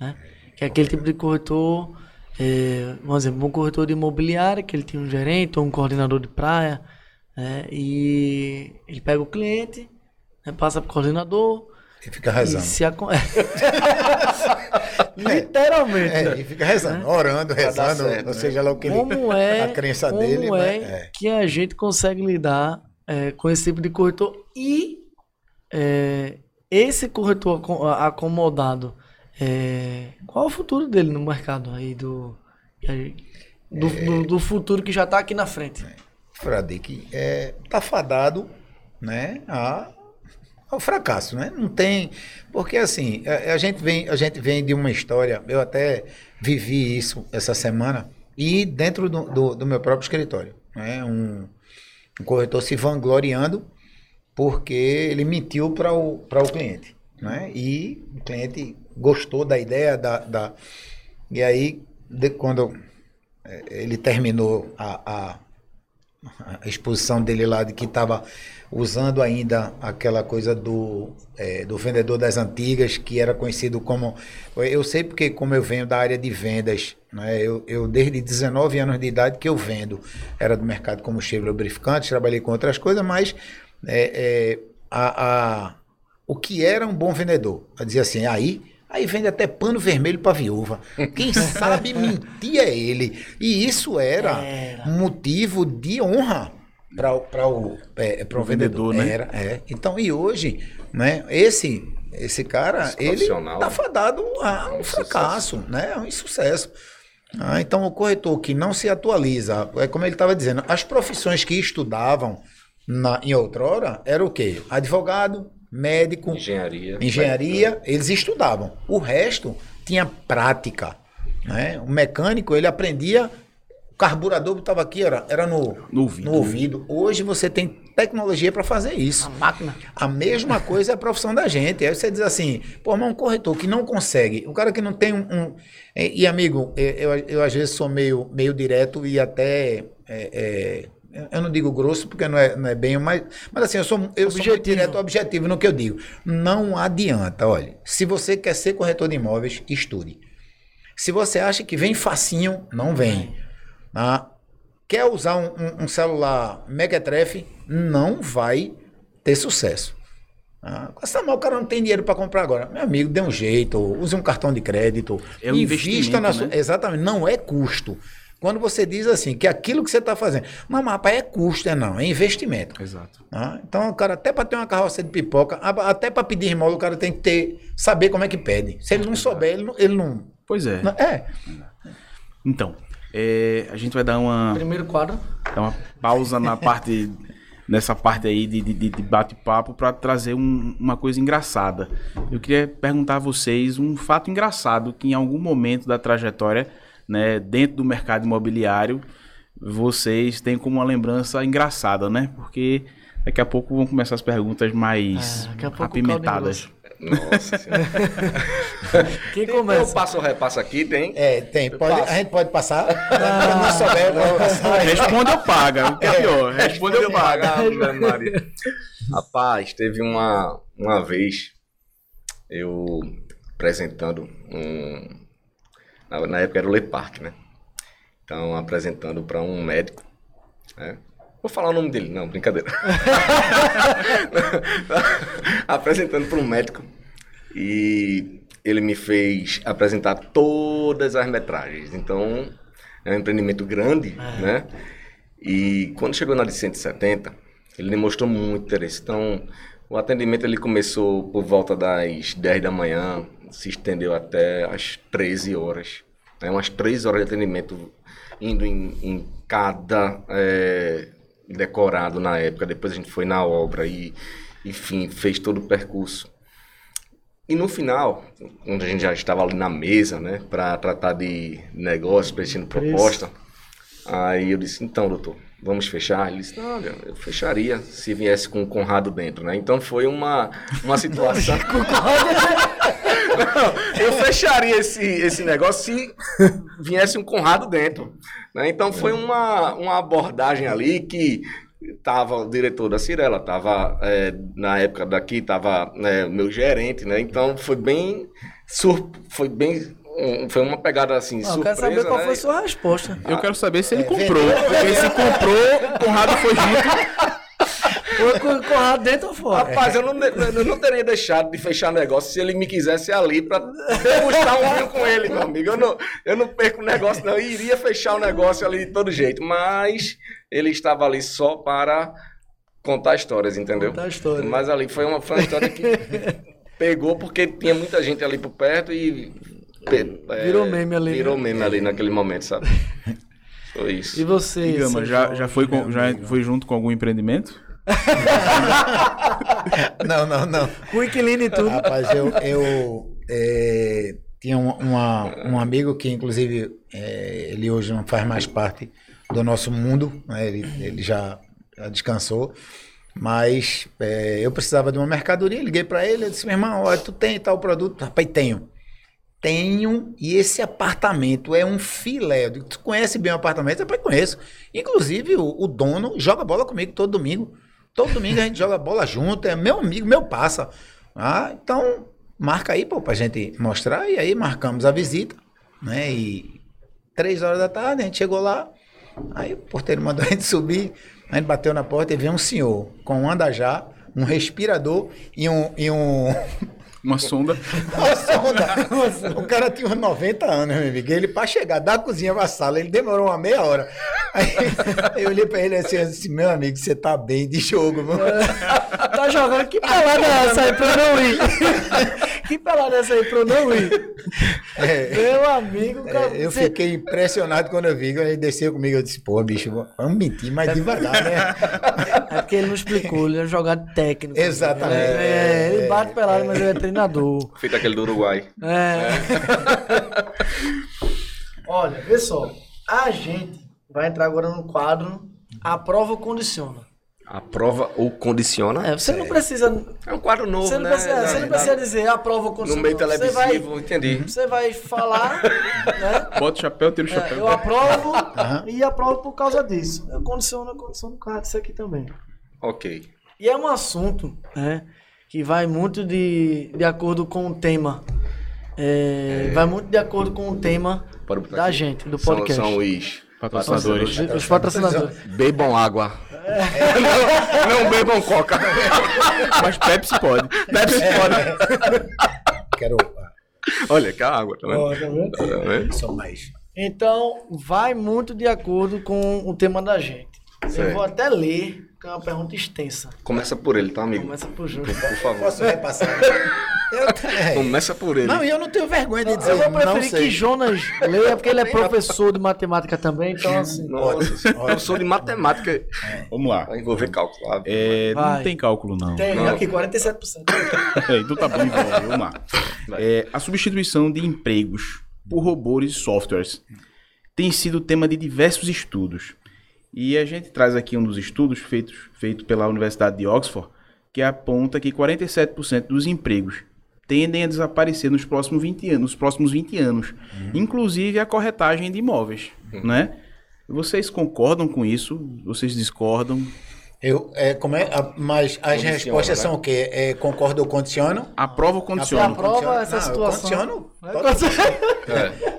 né? Que é aquele tipo de corretor é, por exemplo, um corretor de imobiliária, que ele tinha um gerente ou um coordenador de praia, né, e ele pega o cliente, né, passa para o coordenador. E fica rezando. E se aco... Literalmente. É, e fica rezando, né? orando, rezando, certo, ou seja lá o que como ele, é, a crença como dele. Como é né? que a gente consegue lidar é, com esse tipo de corretor e é, esse corretor acomodado é, qual é o futuro dele no mercado aí do, do, é, do, do futuro que já está aqui na frente? É, Fradique é, tá fadado né, a, ao fracasso, né? Não tem. Porque assim, a, a, gente vem, a gente vem de uma história, eu até vivi isso essa semana, e dentro do, do, do meu próprio escritório. Né, um, um corretor se vangloriando porque ele mentiu para o, o cliente. Né? E o cliente gostou da ideia da, da e aí de, quando é, ele terminou a, a, a, exposição dele lá de que estava usando ainda aquela coisa do, é, do vendedor das antigas que era conhecido como eu sei porque como eu venho da área de vendas né, eu, eu desde 19 anos de idade que eu vendo. Era do mercado como cheiro lubrificante trabalhei com outras coisas mas é, é, a, a, o que era um bom vendedor? Eu dizia assim aí Aí vende até pano vermelho para viúva. Quem sabe mentir é ele. E isso era, era. motivo de honra para o, é, o vendedor, vendedor, né? Era, é. Então, e hoje, né, esse esse cara, Esse ele tá fadado a um Um fracasso, né? A um insucesso. Ah, então, o corretor que não se atualiza, é como ele estava dizendo, as profissões que estudavam na, em outrora era o quê? Advogado, médico, Engenharia. engenharia, eles estudavam. O resto tinha prática. Né? O mecânico, ele aprendia, o carburador estava aqui, era, era no, No ouvido. no ouvido. Hoje você tem tecnologia para fazer isso. A máquina. A mesma coisa é a profissão da gente. Aí você diz assim, pô, mas um corretor que não consegue, um cara que não tem um. um- e, e, amigo, eu, eu, eu às vezes sou meio, meio direto e até. é, é, eu não digo grosso porque não é, não é bem, mas, mas assim, eu sou, eu sou Objetivo. direto objetivo no que eu digo. Não adianta, olha. Se você quer ser corretor de imóveis, estude. Se você acha que vem facinho, não vem. Ah, quer usar um, um- um celular mequetrefe, não vai ter sucesso. Ah, essa mal, o cara não tem dinheiro para comprar agora. Meu amigo, dê um jeito, use um cartão de crédito. É um investimento, na sua. né? Exatamente, não é custo. Quando você diz assim, que aquilo que você está fazendo, mas rapaz, é custo, é não, é investimento. Exato. Ah, então, o cara, até para ter uma carroça de pipoca, até para pedir esmola, o cara tem que ter, saber como é que pede. Se ele não souber, ele não. Ele não, Pois é. não- é. Então, é, a gente vai dar uma, Primeiro quadro. dar uma pausa na parte nessa parte aí de, de, de bate-papo para trazer um- uma coisa engraçada. Eu queria perguntar a vocês um fato engraçado que em algum momento da trajetória, né, dentro do mercado imobiliário, vocês têm como uma lembrança engraçada, né? Porque daqui a pouco vão começar as perguntas mais É, daqui a pouco o caldo apimentadas. Nossa senhora. Quem Eu começa? passo ou repasso aqui, tem. É, tem. Pode, a gente pode passar? Quando não souber, pode passar. Responde ou paga, o que é pior. Responde ou paga. Maria. Rapaz, teve uma, uma vez eu apresentando um. Na, época era o Le Park, né? Então, apresentando para um médico. Né? Vou falar o nome dele, não, brincadeira. apresentando para um médico. E ele me fez apresentar todas as metragens. Então, é um empreendimento grande, né? E quando chegou na de 170, ele demonstrou muito interesse. Então, o atendimento ele começou por volta das 10 da manhã, se estendeu até as 13 horas. É umas 3 horas de atendimento, indo em, em cada é, decorado na época. Depois a gente foi na obra e, enfim, fez todo o percurso. E no final, onde a gente já estava ali na mesa, né, para tratar de negócio, preenchendo proposta, aí eu disse: então, doutor, vamos fechar? Ele disse: não, eu fecharia se viesse com o Conrado dentro, né? Então foi uma, uma situação. Não, eu fecharia esse, esse negócio se viesse um Conrado dentro. né? Então foi uma, uma abordagem ali que tava o diretor da Cirela, tava é, na época daqui tava né, o meu gerente, né? Então foi bem sur... foi bem um- foi uma pegada assim Ah, eu surpresa, quero saber qual né? foi a sua resposta. Eu quero saber se ele É, comprou. vendeu. Porque se comprou, o Conrado foi junto. Foi com o Conrado dentro ou fora? Rapaz, eu não, eu não teria deixado de fechar negócio se ele me quisesse ali pra degustar um vinho com ele, meu amigo. Eu não, eu não perco o negócio, não. Eu iria fechar o negócio ali de todo jeito. Mas ele estava ali só para contar histórias, entendeu? Contar história. Mas ali foi uma, foi uma história que pegou porque tinha muita gente ali por perto e. é, Virou meme ali, né? Virou meme ali naquele momento, sabe? Foi isso. E você? Gama, já, já, foi com- já foi junto com algum empreendimento? Não, não, não. Com inquilino e tudo. Rapaz, eu, eu é, tinha um, uma- um amigo que, inclusive, é, ele hoje não faz mais parte do nosso mundo, né? ele, ele já, já descansou. Mas é, eu precisava de uma mercadoria, liguei para ele, eu disse, meu irmão, olha, tu tem tal produto? Rapaz, tenho. Tenho, e esse apartamento é um filé. Eu digo, tu conhece bem o apartamento? Rapaz, conheço. Inclusive, o, o dono joga bola comigo todo domingo. Todo domingo a gente joga bola junto, é meu amigo, meu passa. Ah, então, marca aí, pô, pra gente mostrar. E aí marcamos a visita, né? E três horas da tarde, a gente chegou lá. Aí o porteiro mandou a gente subir. A gente bateu na porta e veio um senhor com um andajá, um respirador e um, e um, Uma sonda. Uma sonda. O cara tinha uns 90 anos, meu amigo. Ele, pra chegar da cozinha pra sala, ele demorou uma meia hora. Aí eu olhei pra ele assim, assim meu amigo, você tá bem de jogo, mano. tá jogando, que pelada é essa aí pra eu não ir? que pelada é essa aí pra eu não ir? É, meu amigo, cara, é, Eu você... fiquei impressionado quando eu vi, quando ele desceu comigo, eu disse, pô, bicho, vamos mentir mais devagar, né? É porque ele não explicou, ele é um jogador técnico. Exatamente. É, ele bate pelado, mas ele é treinador. Feito aquele do Uruguai. É. Olha, vê só, a gente vai entrar agora no quadro A Prova ou Condiciona. A prova ou condiciona? É, você não precisa. É um quadro novo, você não né? Precisa, você não precisa dizer a prova ou condiciona. No meio televisivo, você vai, entendi. Você vai falar, né? Bota o chapéu, tira o chapéu. É, eu aprovo e aprovo por causa disso. Eu condiciono, eu condiciono por causa disso aqui também. Ok. E é um assunto, né? Que vai muito de, de acordo com o tema. É, é. Vai muito de acordo com o tema da aqui. gente, do podcast. São, são os patrocinadores. Os patrocinadores. Bebam água. não, não bebam coca. Mas Pepsi pode. Pepsi pode. Quero. Olha, que água, tá vendo? Oh, tá? Tá vendo? São mais. Então, vai muito de acordo com o tema da gente. Certo. Eu vou até ler, que é uma pergunta extensa. Começa por ele, tá, amigo? Começa por Júlio. Por, por favor. Posso repassar? Eu, Começa por ele. Não, e eu não tenho vergonha de dizer. Eu vou preferir que Jonas leia, porque ele é professor de matemática também, então assim. Nossa, professor de matemática. É. Vamos lá. Vai envolver cálculo. É, não tem cálculo, não. Tem, não. aqui, 47%. é, então tá bom, então, vamos lá. É, a substituição de empregos por robôs e softwares tem sido tema de diversos estudos. E a gente traz aqui um dos estudos feitos feito pela Universidade de Oxford, que aponta que 47% dos empregos tendem a desaparecer nos próximos 20 anos, nos próximos 20 anos, uhum. inclusive a corretagem de imóveis, uhum. né? Vocês concordam com isso? Vocês discordam? Eu, é, como é, a, mas as Condiciona, respostas né? são o quê? É, concordo ou condiciono? Aprova ou condiciono? Aprova essa Não, situação. Eu condiciono.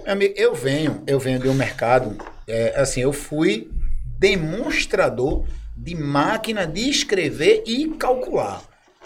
É. Amigo, eu venho, eu venho de um mercado, é, assim, eu fui demonstrador de máquina de escrever e calcular.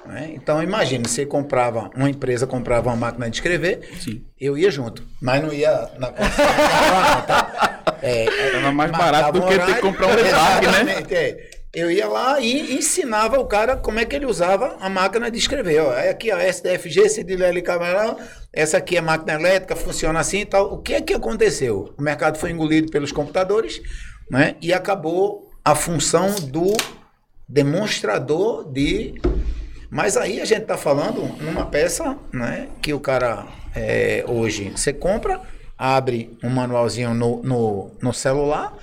Né? Então imagine, você comprava, uma empresa comprava uma máquina de escrever, Sim. eu ia junto, mas não ia na tá? é, Era mais barato do que ter que comprar um debug, né? É. Eu ia lá e ensinava o cara como é que ele usava a máquina de escrever. Ó, aqui a SDFG, CDLL Camarão, essa aqui é a máquina elétrica, funciona assim e tal. O que é que aconteceu? O mercado foi engolido pelos computadores né? e acabou a função do demonstrador de mas aí a gente está falando numa peça né, que o cara é, hoje você compra, abre um manualzinho no, no, no celular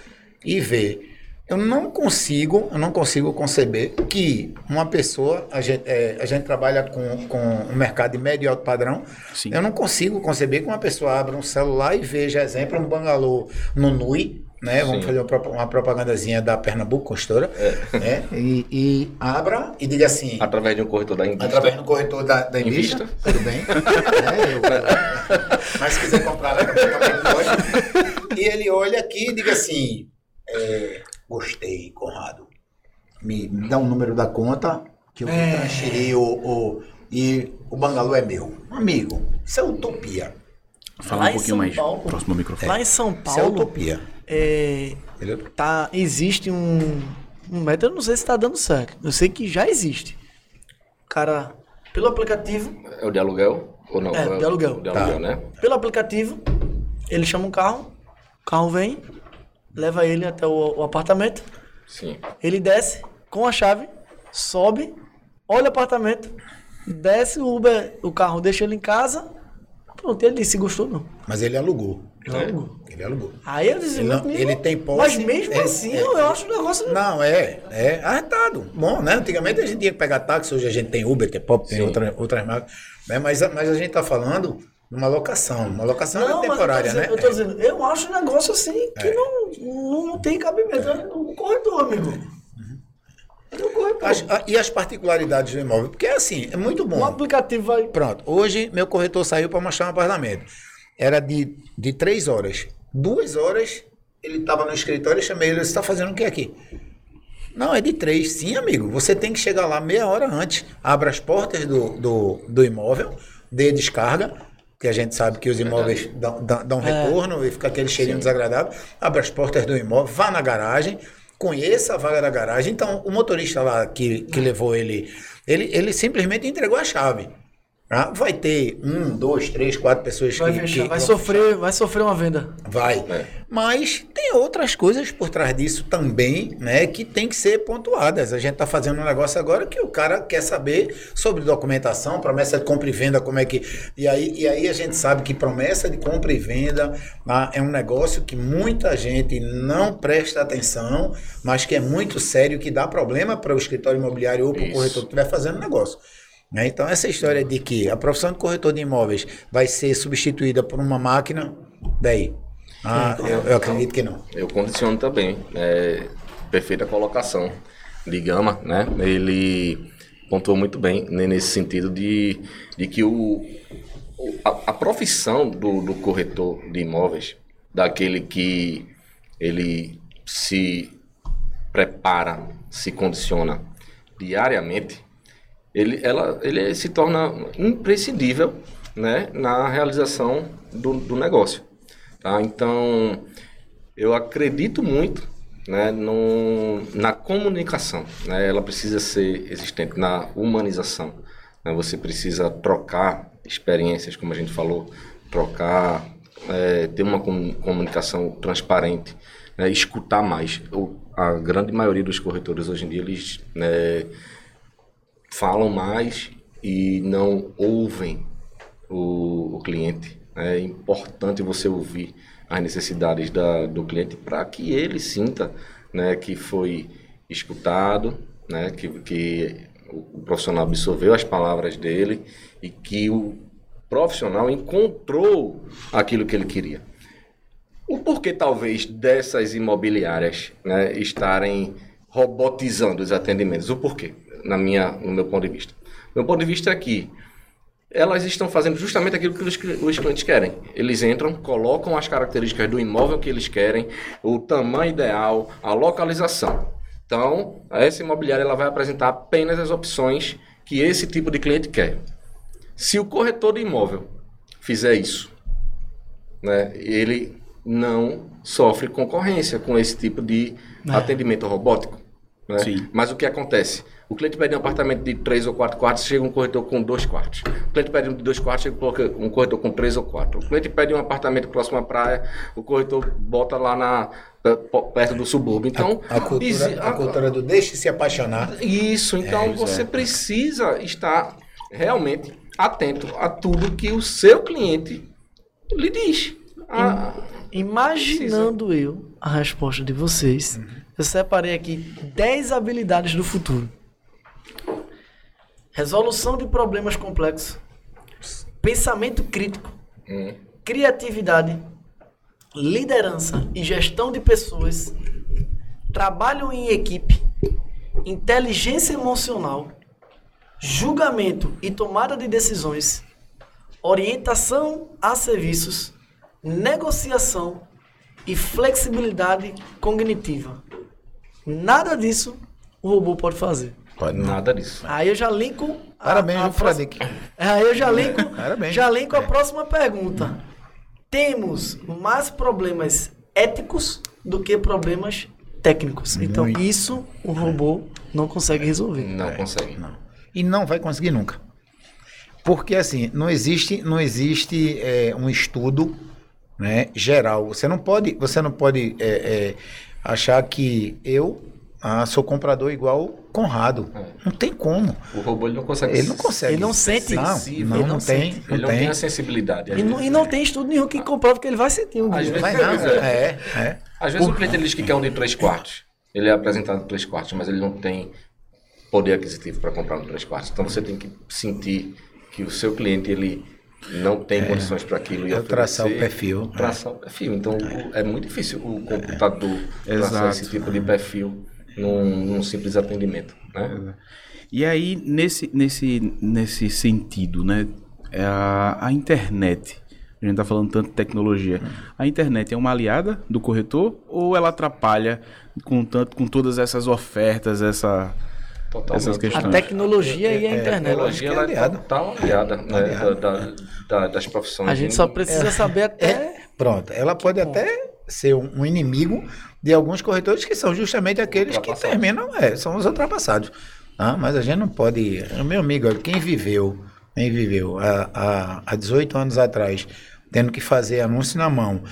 e vê. Eu não consigo, eu não consigo conceber que uma pessoa, a gente, é, a gente trabalha com, com um mercado de médio e alto padrão, Sim. eu não consigo conceber que uma pessoa abra um celular e veja, exemplo, um bangalô no Nui, né? Vamos fazer uma propagandazinha da Pernambuco Consultora, é. né? E, e, abra e diga assim... Através de um corretor da Invista. Através de um corretor da, da Invista, Invista. tudo bem. é, eu, mas se quiser comprar lá, também pode. E ele olha aqui e diga assim, é, gostei, Conrado, me, me, dá um número da conta que eu é. transferir o, o, e o bangalô é meu. Amigo, isso é utopia. Fala lá um pouquinho mais Paulo, próximo ao microfone. Lá em São Paulo... Isso é utopia é, tá, existe um, um método, eu não sei se está dando certo. Eu sei que já existe. O cara, pelo aplicativo. É o de aluguel? Ou não? É, de aluguel. De aluguel, tá. né? Pelo aplicativo, ele chama um carro, o carro vem, leva ele até o, o apartamento. Sim. Ele desce com a chave, sobe, olha o apartamento, desce o Uber, o carro deixa ele em casa. Pronto, ele disse se gostou não. Mas ele alugou. Ele alugou. Ele alugou. Aí eu disse, ele, não, ele tem posse. Mas mesmo é, assim, é, eu acho o negócio. Não, é. É arretado. Bom, né? Antigamente a gente tinha que pegar táxi, hoje a gente tem Uber, tem Pop, tem outra, outras marcas. Né? Mas, mas a gente está falando de uma locação. Uma locação é não, é temporária, eu né? Eu tô dizendo, eu acho um negócio assim que é. não, não, não tem cabimento. É um corredor, amigo. As, a, e as particularidades do imóvel? Porque é assim, é muito bom. O aplicativo vai. Pronto. Hoje, meu corretor saiu para mostrar um apartamento. Era de, de três horas. Duas horas, ele estava no escritório, eu chamei ele, você está fazendo o que aqui? Não, é de três. Sim, amigo. Você tem que chegar lá meia hora antes. Abra as portas do, do, do imóvel, dê descarga, porque a gente sabe que os imóveis dão, dão, dão É. retorno e fica aquele cheirinho desagradável. Abra as portas do imóvel, vá na garagem, conheça a vaga da garagem. Então, o motorista lá que, que levou ele, ele, ele simplesmente entregou a chave. Tá? Vai ter um, dois, três, quatro pessoas Vai, que, fechar, que vai vão sofrer, vai sofrer uma venda. Vai. É. Mas tem outras coisas por trás disso também, né? Que tem que ser pontuadas. A gente está fazendo um negócio agora que o cara quer saber sobre documentação, promessa de compra e venda, como é que. E aí, e aí a gente sabe que promessa de compra e venda ah, é um negócio que muita gente não presta atenção, mas que é muito sério, que dá problema para o escritório imobiliário ou para o corretor que estiver fazendo negócio. Né? Então, essa história de que a profissão de corretor de imóveis vai ser substituída por uma máquina, daí. Ah, eu, eu acredito que não. Eu condiciono também. É, perfeita colocação de Gama, né? Ele pontuou muito bem né, nesse sentido de, de que o, o- a, a profissão do, do corretor de imóveis, daquele que ele se prepara, se condiciona diariamente, ele, ela, ele se torna imprescindível né, na realização do, do negócio. Tá? Então, eu acredito muito né, no, na comunicação. Né? Ela precisa ser existente na humanização. né? Você precisa trocar experiências, como a gente falou, trocar, é, ter uma com- comunicação transparente, né? escutar mais. O, a grande maioria dos corretores hoje em dia, eles né, falam mais e não ouvem o, o cliente. É importante você ouvir as necessidades da, do cliente para que ele sinta né, que foi escutado, né, que, que o, profissional absorveu as palavras dele e que o profissional encontrou aquilo que ele queria. O porquê, talvez, dessas imobiliárias né, estarem robotizando os atendimentos? O porquê, na minha, no meu ponto de vista? Meu ponto de vista é que elas estão fazendo justamente aquilo que os, os clientes querem. Eles entram, colocam as características do imóvel que eles querem, o tamanho ideal, a localização. Então, essa imobiliária ela vai apresentar apenas as opções que esse tipo de cliente quer. Se o corretor de imóvel fizer isso, né, ele não sofre concorrência com esse tipo de É. atendimento robótico. né? Mas o que acontece? O cliente pede um apartamento de três ou quatro quartos, chega um corretor com dois quartos. O cliente pede um de dois quartos, chega um corretor com três ou quatro. O cliente pede um apartamento próximo à praia, o corretor bota lá na, perto do subúrbio. Então, a, cultura, exi- a cultura do deixe se apaixonar. isso, então É, você é. precisa estar realmente atento a tudo que o seu cliente lhe diz. Ah, Imaginando eu a resposta de vocês, eu separei aqui 10 habilidades do futuro. Resolução de problemas complexos, pensamento crítico, hum, criatividade, liderança e gestão de pessoas, trabalho em equipe, inteligência emocional, julgamento e tomada de decisões, orientação a serviços, negociação e flexibilidade cognitiva. Nada disso o robô pode fazer. Pode não. nada disso. Aí eu já linko. a- Parabéns, a próxima- Fradique? Aí eu já linko, Parabéns. já linko a próxima pergunta. Temos mais problemas éticos do que problemas técnicos. Então, Muito. isso o robô não consegue resolver. Não consegue. E não vai conseguir nunca. Porque assim, não existe, não existe é, um estudo né, geral. Você não pode, você não pode é, é, achar que eu ah, sou comprador igual Conrado. É. Não tem como. O robô ele não consegue. Ele não consegue. Ele não sente. Não, não, ele não, não tem. sente. Não ele não tem. tem a sensibilidade. Às E não, e não tem estudo nenhum que comprove que ele vai sentir um Às dia. vezes- Vai não. É. É, é. Às vezes o cliente ele diz que quer um de três quartos. Ele é apresentado três quartos, mas ele não tem poder aquisitivo para comprar um de três quartos. Então você tem que sentir que o seu cliente ele não tem condições para aquilo. e É traçar o perfil. Traçar o perfil. Então é muito difícil o computador traçar esse tipo de perfil num, num simples atendimento. Né? E aí, nesse, nesse, nesse sentido, né? é A, a internet. A gente tá falando tanto de tecnologia. A internet é uma aliada do corretor ou ela atrapalha com, tanto, com todas essas ofertas, essa. Totalmente. essas A questões. tecnologia e a É, A internet. tecnologia ela é aliado. total aliada né, da- da- da- das profissões. A gente só precisa saber até. Pronto, ela pode até ser um, um inimigo de alguns corretores que são justamente aqueles que terminam, é, são os ultrapassados. Ah, mas a gente não pode. Meu amigo, quem viveu, quem viveu há, há, há 18 anos atrás, tendo que fazer anúncio na mão.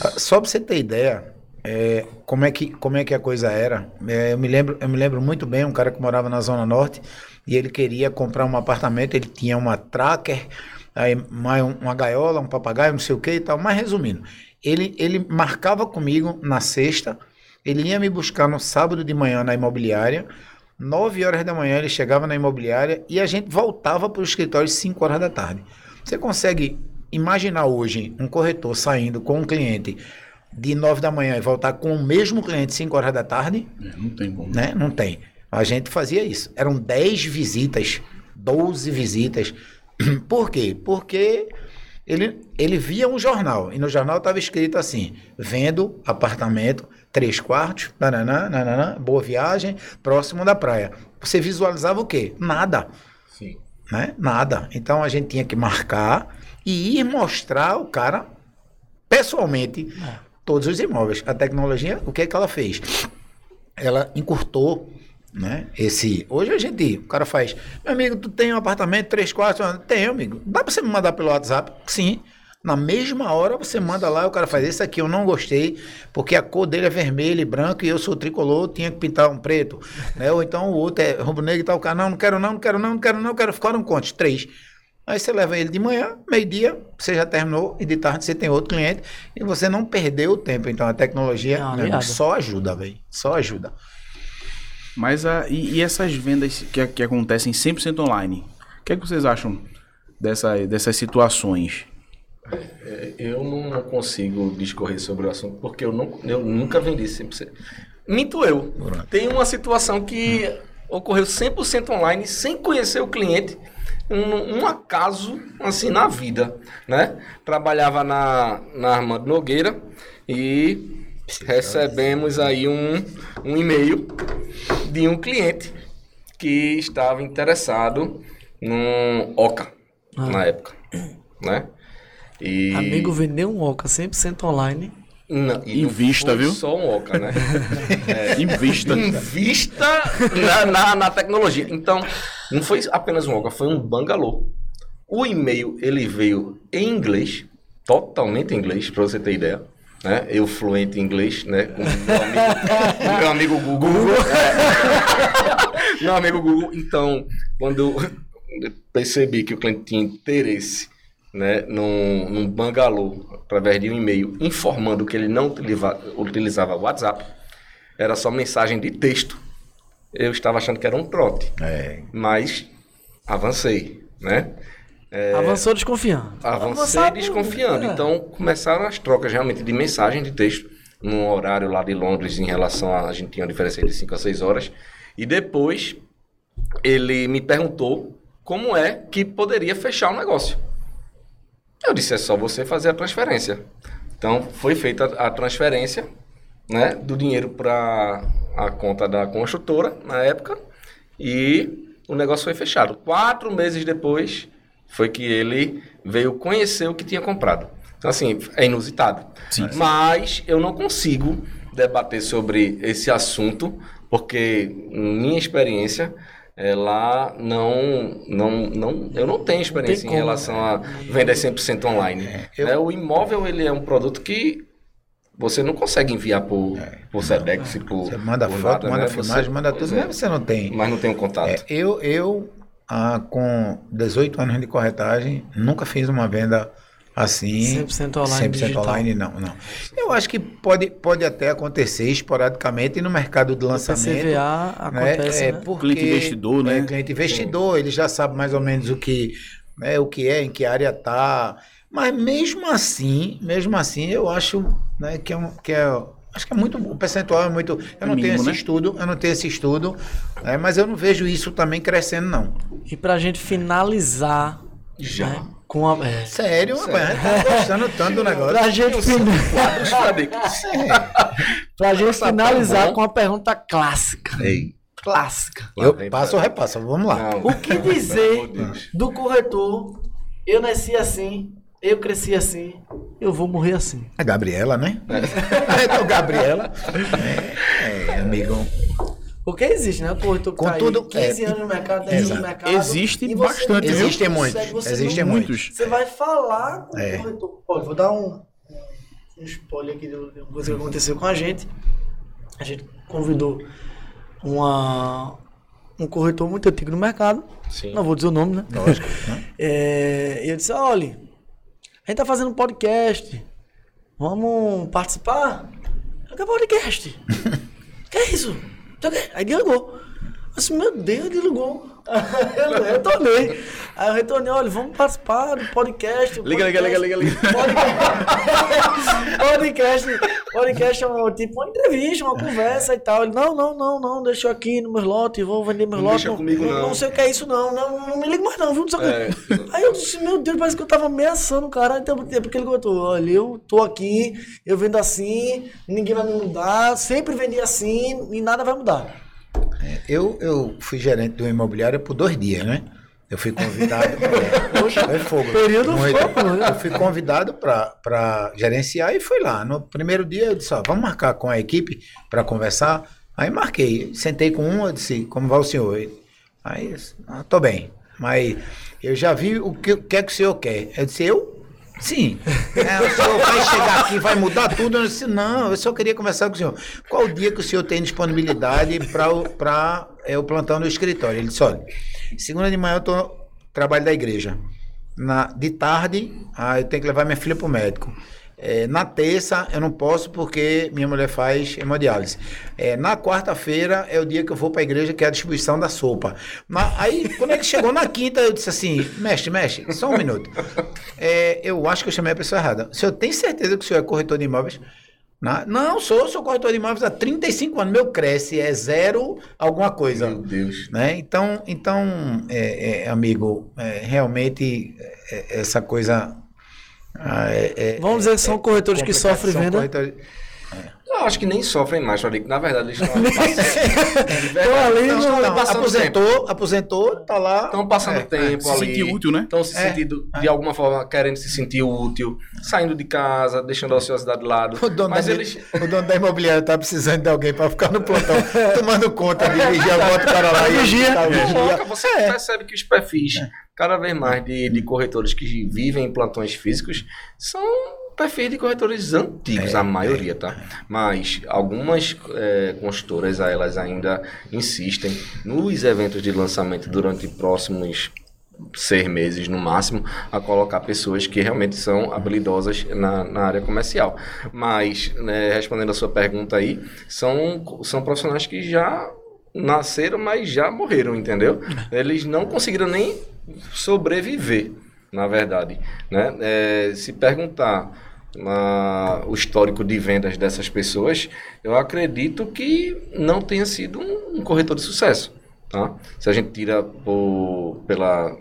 Ah, Só para você ter ideia, é, como, é que, como é que a coisa era. É, eu, me lembro, eu me lembro muito bem, um cara que morava na Zona Norte e ele queria comprar um apartamento, ele tinha uma tracker, aí mais um- uma gaiola, um papagaio, não sei o que e tal. Mas resumindo, ele, ele marcava comigo na sexta, ele ia me buscar no sábado de manhã na imobiliária. 9 horas da manhã ele chegava na imobiliária e a gente voltava para o escritório 5 horas da tarde. Você consegue imaginar hoje um corretor saindo com um cliente de 9 da manhã e voltar com o mesmo cliente 5 horas da tarde? É, não tem como. né? Não tem. A gente fazia isso. Eram 10 visitas, 12 visitas. Por quê? Porque ele, ele via um jornal e no jornal estava escrito assim: vendo apartamento, três quartos, nananã, nananã, boa viagem, próximo da praia. Você visualizava o quê? Nada. Sim. Né? Nada. Então a gente tinha que marcar e ir mostrar o cara pessoalmente todos os imóveis. A tecnologia, o que é que ela fez? Ela encurtou, né? Esse. Hoje a gente, o cara faz, meu amigo, tu tem um apartamento, três quartos? Tenho, amigo. Dá pra você me mandar pelo WhatsApp? Sim. Na mesma hora você manda lá o cara faz, esse aqui eu não gostei, porque a cor dele é vermelho e branco e eu sou tricolor, tinha que pintar um preto. Né? Ou então o outro é rubro-negro e tal, o cara, não, não quero não, não quero não, não quero não, quero ficar um conte, três. Aí você leva ele de manhã, meio-dia, você já terminou, e de tarde você tem outro cliente, e você não perdeu o tempo. Então a tecnologia É amigo, aliada. só ajuda, velho. Só ajuda. Mas a, e, e essas vendas que, que acontecem 100% online? O que, é que vocês acham dessa, dessas situações? Eu não consigo discorrer sobre o assunto porque eu, não, eu nunca vendi 100%. Minto eu. Tem uma situação que ocorreu 100% online sem conhecer o cliente. Um, um acaso, assim, na vida, né? Trabalhava na, na Armando Nogueira e recebemos aí um, um e-mail de um cliente que estava interessado num Oca, na época, né? E... Amigo vendeu um Oca 100% online. Não, Invista, viu? Só um Oca, né? Invista. Invista na, na, na tecnologia. Então, não foi apenas um Oca, foi um bangalô. O e-mail, ele veio em inglês, totalmente em inglês, para você ter ideia. Né? Eu fluente em inglês, né? Com meu amigo, meu amigo Google. É. meu amigo Google. Então, quando eu percebi que o cliente tinha interesse né, num, num bangalô, através de um e-mail, informando que ele não utiliza, utilizava o WhatsApp, era só mensagem de texto. Eu estava achando que era um trote, É. mas avancei, né? Avançou desconfiando. Avancei Avançado, desconfiando. é. Então começaram as trocas realmente de mensagem de texto, num horário lá de Londres, em relação a. A gente tinha uma diferença de 5 a 6 horas. E depois ele me perguntou como é que poderia fechar o negócio. Eu disse: é só você fazer a transferência. Então foi feita a transferência né, do dinheiro para a conta da construtora na época e o negócio foi fechado. Quatro meses depois foi que ele veio conhecer o que tinha comprado. Então, assim, é inusitado. Mas eu não consigo debater sobre esse assunto, porque minha experiência, ela não, não, não, eu não tenho experiência em como, relação a vender 100% online. eu- Né, O imóvel, ele é um produto que você não consegue enviar por, por Sedex, por Você manda por foto, nada, manda né? filmagem, Você- manda tudo, é, mas você não tem. Mas não tem um contato. É, eu, eu ah, com 18 anos de corretagem, nunca fiz uma venda assim. 100% online 100% digital. online, não, não. Eu acho que pode, pode até acontecer esporadicamente no mercado de O lançamento. PCVA acontece, é, né? porque- Cliente investidor, né? É, cliente investidor, ele já sabe mais ou menos o que, né, o que é, em que área tá. Mas mesmo assim, mesmo assim, eu acho né, que é, um, que é acho que é muito o percentual é muito. Eu não tenho mínimo, esse né? estudo, eu não tenho esse estudo, né, mas eu não vejo isso também crescendo não. E pra gente finalizar Já. né, com a. É, Sério, rapaz, a gente tá gostando tanto do negócio. pra gente, fin- Quadros, Frederic. pra gente tá finalizar com a pergunta clássica. Ei. clássica. Eu passo ou repasso? Vamos lá. Não, O que dizer do corretor? Eu nasci assim, eu cresci assim, eu vou morrer assim. A Gabriela, né? então, Gabriela. É, é, amigo. Porque existe, né? O corretor que tá aí Contudo, 15 é, anos no mercado, 10 anos no mercado. Existe e bastante, viu? Existem muitos. você Existem não- muitos. Você vai falar com É. o corretor. Ó, vou dar um, um spoiler aqui de uma coisa que aconteceu com a gente. A gente convidou uma, um corretor muito antigo no mercado. Sim. Não vou dizer o nome, né? Lógico. né? É, e eu disse, olha, a gente tá fazendo um podcast. Vamos participar? Eu quero podcast. que é isso? Aí. Eu disse, meu Deus, desligou. eu retornei. Aí eu retornei, olha, vamos participar do podcast. Liga, liga, liga, podcast- liga, liga. podcast, podcast é tipo uma entrevista, uma conversa e tal. Ele, não, não, não, não, deixa eu aqui no meus lotes, vou vender meus Não lotes. deixa comigo, não. Não sei o que é isso, não. Não, não me liga mais, não, viu? Não. É. Aí eu disse, meu Deus, parece que eu tava ameaçando o cara. Então, porque ele contou, olha, eu tô aqui, eu vendo assim, ninguém vai me mudar, sempre vendi assim e nada vai mudar. Eu, eu fui gerente do imobiliário por dois dias, né? Eu fui convidado. é, foi fogo. Período Não, fogo, né? Eu fui convidado para gerenciar e fui lá. No primeiro dia eu disse: ó, vamos marcar com a equipe para conversar. Aí marquei. Sentei com um, eu disse: como vai o senhor? Ele, Aí, eu disse, ah, tô bem. Mas eu já vi o que, o que é que o senhor quer. Eu disse: eu? Sim. É, o senhor vai chegar aqui, vai mudar tudo? Eu disse, não, eu só queria conversar com o senhor. Qual o dia que o senhor tem disponibilidade para é, o plantão no escritório? Ele disse, olha, segunda de manhã eu tô trabalho da igreja. Na, de tarde, ah, eu tenho que levar minha filha para o médico. É, na terça eu não posso porque minha mulher faz hemodiálise. É, na quarta-feira é o dia que eu vou para a igreja, que é a distribuição da sopa. Na- aí, quando ele chegou na quinta, eu disse assim: mestre, mestre, só um minuto. É, eu acho que eu chamei a pessoa errada. O senhor tem certeza que o senhor é corretor de imóveis? Na- Não, sou, sou corretor de imóveis há 35 anos. Meu cresce é zero alguma coisa. Meu Deus. Né? Então, então é, é, amigo, é, realmente essa coisa. Ah, é- é- Vamos dizer que são corretores que sofrem venda. corretores- Eu acho que nem sofrem mais, Frederico. Na verdade, eles estão passando, ali Não, no- não, passando aposentou, aposentou, tá lá. estão passando É, tempo Se ali. sentir útil, né? Estão se É, sentindo, de alguma forma, querendo se sentir útil, saindo de casa, deixando a ociosidade de lado. O dono, Mas da, eles. o dono da imobiliária tá precisando de alguém para ficar no plantão, tomando conta de vigiar, bota o cara lá e Vigia. tá, vigia. Você É. percebe que os perfis, cada vez mais de, de corretores que vivem em plantões físicos, são perfis de corretores antigos, É, a maioria, tá? Mas algumas é, consultoras, elas ainda insistem nos eventos de lançamento durante próximos seis meses no máximo a colocar pessoas que realmente são habilidosas na, na área comercial. Mas, né, respondendo a sua pergunta aí, são, são profissionais que já nasceram, mas já morreram, entendeu? Eles não conseguiram nem sobreviver, na verdade. Né? É, se perguntar ah, o histórico de vendas dessas pessoas, eu acredito que não tenha sido um, um corretor de sucesso. Tá? Se a gente tira por, pela,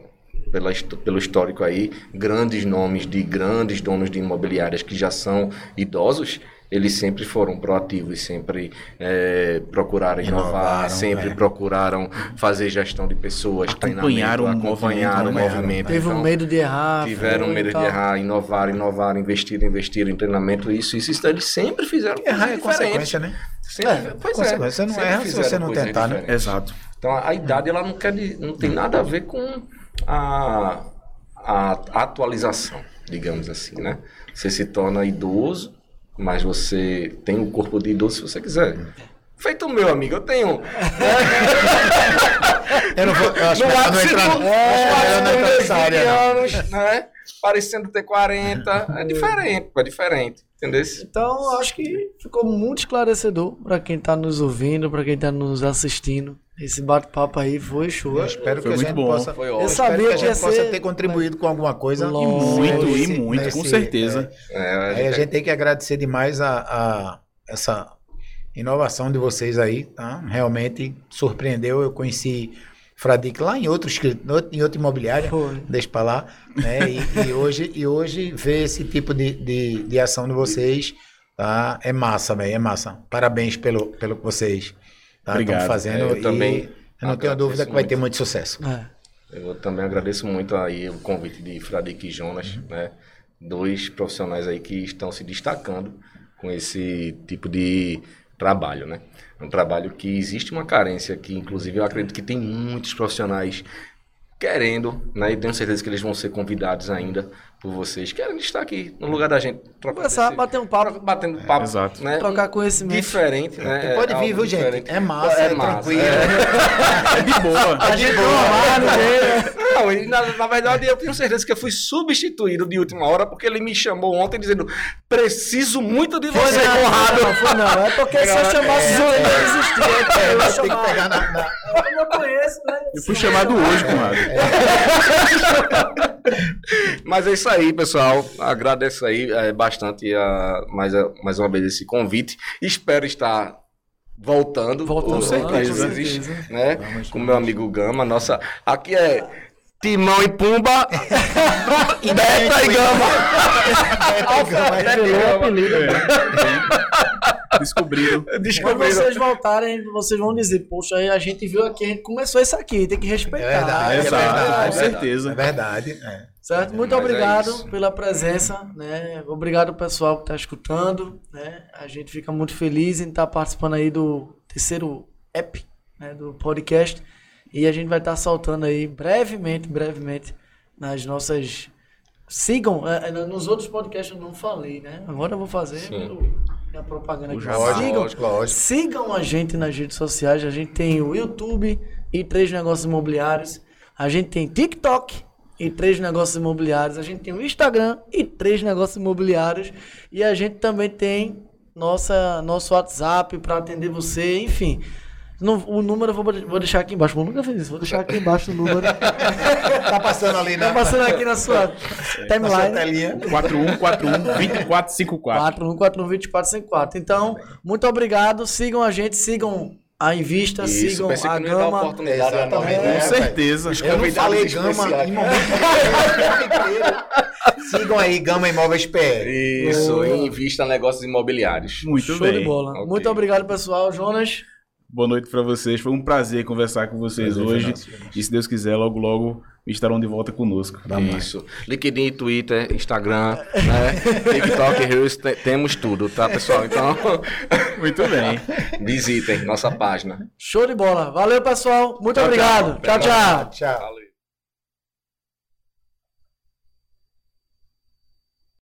pela, pelo histórico aí, grandes nomes de grandes donos de imobiliárias que já são idosos, eles sempre foram proativos, sempre eh, procuraram inovar, Inovaram, sempre é. procuraram fazer gestão de pessoas, Acompanharam acompanharam o movimento, né? movimento. Teve um Então, medo de errar. Tiveram medo de errar, inovar, inovar, investir, investir em treinamento, isso, isso, isso eles sempre fizeram Errar é diferentes. consequência, né? Sempre, É, pois consequência. é. Você não erra se você não tentar, né? Exato. Então a idade ela não, quer, não tem nada a ver com a, a atualização, digamos assim, né? Você se torna idoso, mas você tem o corpo de idoso se você quiser. Feito meu amigo, eu tenho. Eu não vou, eu acho No melhor não entrar, é, melhor não entrar nessa área, não. anos, né? Parecendo ter 40. É diferente, é diferente. Entendeu? Então, acho que ficou muito esclarecedor para quem tá nos ouvindo, para quem tá nos assistindo. Esse bate-papo aí foi show. Eu espero Foi que a gente bom. possa. Foi eu ótimo. Eu espero sabia que a que gente possa ter contribuído com alguma coisa. Lógico. Muito, nesse- e muito, com nesse- certeza. é, É, a Aí gente- a gente tem que agradecer demais a, a essa inovação de vocês aí, tá? Realmente surpreendeu. Eu conheci Fradique lá em outro, em outra imobiliária, Foi. deixa pra lá, né? E, e hoje, e hoje ver esse tipo de, de, de ação de vocês, tá? É massa, velho, é massa. Parabéns pelo, pelo que vocês Tá? Obrigado. Estamos fazendo eu e também eu não tenho dúvida que vai ter muito. sucesso. É. Eu também agradeço muito aí o convite de Fradique e Jonas, né? Dois profissionais aí que estão se destacando com esse tipo de trabalho, né? É um trabalho que existe uma carência que, inclusive, eu acredito que tem muitos profissionais querendo, né? E tenho certeza que eles vão ser convidados ainda por vocês, querendo estar aqui no lugar da gente, trocar Conversar, bater um papo. batendo papo, Exato. né? Trocar conhecimento. Diferente, né? Pode É vir, algo viu, gente? diferente. É massa, é tranquilo. É de boa. A gente não. Não, e na, na verdade eu tenho certeza que eu fui substituído de última hora porque ele me chamou ontem dizendo: preciso muito de você, Conrado. Não, foi não. É porque se eu chamasse É. você, ele não existia. Eu que chamar. pegar na, na- Eu não conheço, né? Eu fui chamado hoje, Conrado. Mas é isso aí, pessoal. Agradeço aí é, bastante a, mais, a- mais uma vez esse convite. Espero estar voltando. Voltando, com certeza. com certeza. Né? Com meu amigo Gama. Nossa, aqui é Timão e Pumba. Beta e Gama. Revelou o apelido. Descobriram. Quando Descobriram. vocês voltarem, vocês vão dizer, poxa, a gente viu aqui, a gente começou isso aqui, tem que respeitar. É verdade, é Exato, verdade, com é certeza. É verdade. é. Certo? Muito Mas é obrigado pela presença, né? Obrigado pessoal que está escutando, né? A gente fica muito feliz em estar participando aí do terceiro app, né? Do podcast e a gente vai estar soltando aí brevemente, brevemente nas nossas sigam, é, é, nos outros podcasts eu não falei, né? Agora eu vou fazer Sim. A propaganda aqui. Sigam, lógico, lógico. Sigam a gente nas redes sociais. A gente tem o YouTube e três negócios imobiliários. A gente tem TikTok e três negócios imobiliários. A gente tem o Instagram e três negócios imobiliários. E a gente também tem nossa, nosso WhatsApp para atender você. Enfim. Não- o número eu vou, vou deixar aqui embaixo. Eu nunca fiz isso. Vou deixar aqui embaixo o número. Tá passando ali na, Tá passando aqui na sua na sua timeline. telinha. 4141-2454. 41412454. Então, muito obrigado. Sigam a gente, sigam a Invista, Isso, sigam pensei a que não ia dar Gama. oportunidade Exatamente. né? Com certeza. Os Eu não falei Gama. Sigam aí, Gama Imóveis PR. Isso, Boa. em vista a negócios imobiliários. Muito Show bem. de bola. Ok. Muito obrigado, pessoal. Jonas, Boa noite pra vocês. Foi um prazer conversar com vocês Prazer hoje. nosso. E se Deus quiser, logo, logo estarão de volta conosco. Isso. LinkedIn, Twitter, Instagram, né? TikTok, Reels, te- temos tudo, tá, pessoal? Então, Muito bem. visitem nossa página. show de bola. Valeu, pessoal. Muito Tchau, obrigado. tchau. tchau. tchau. Tchau. Valeu.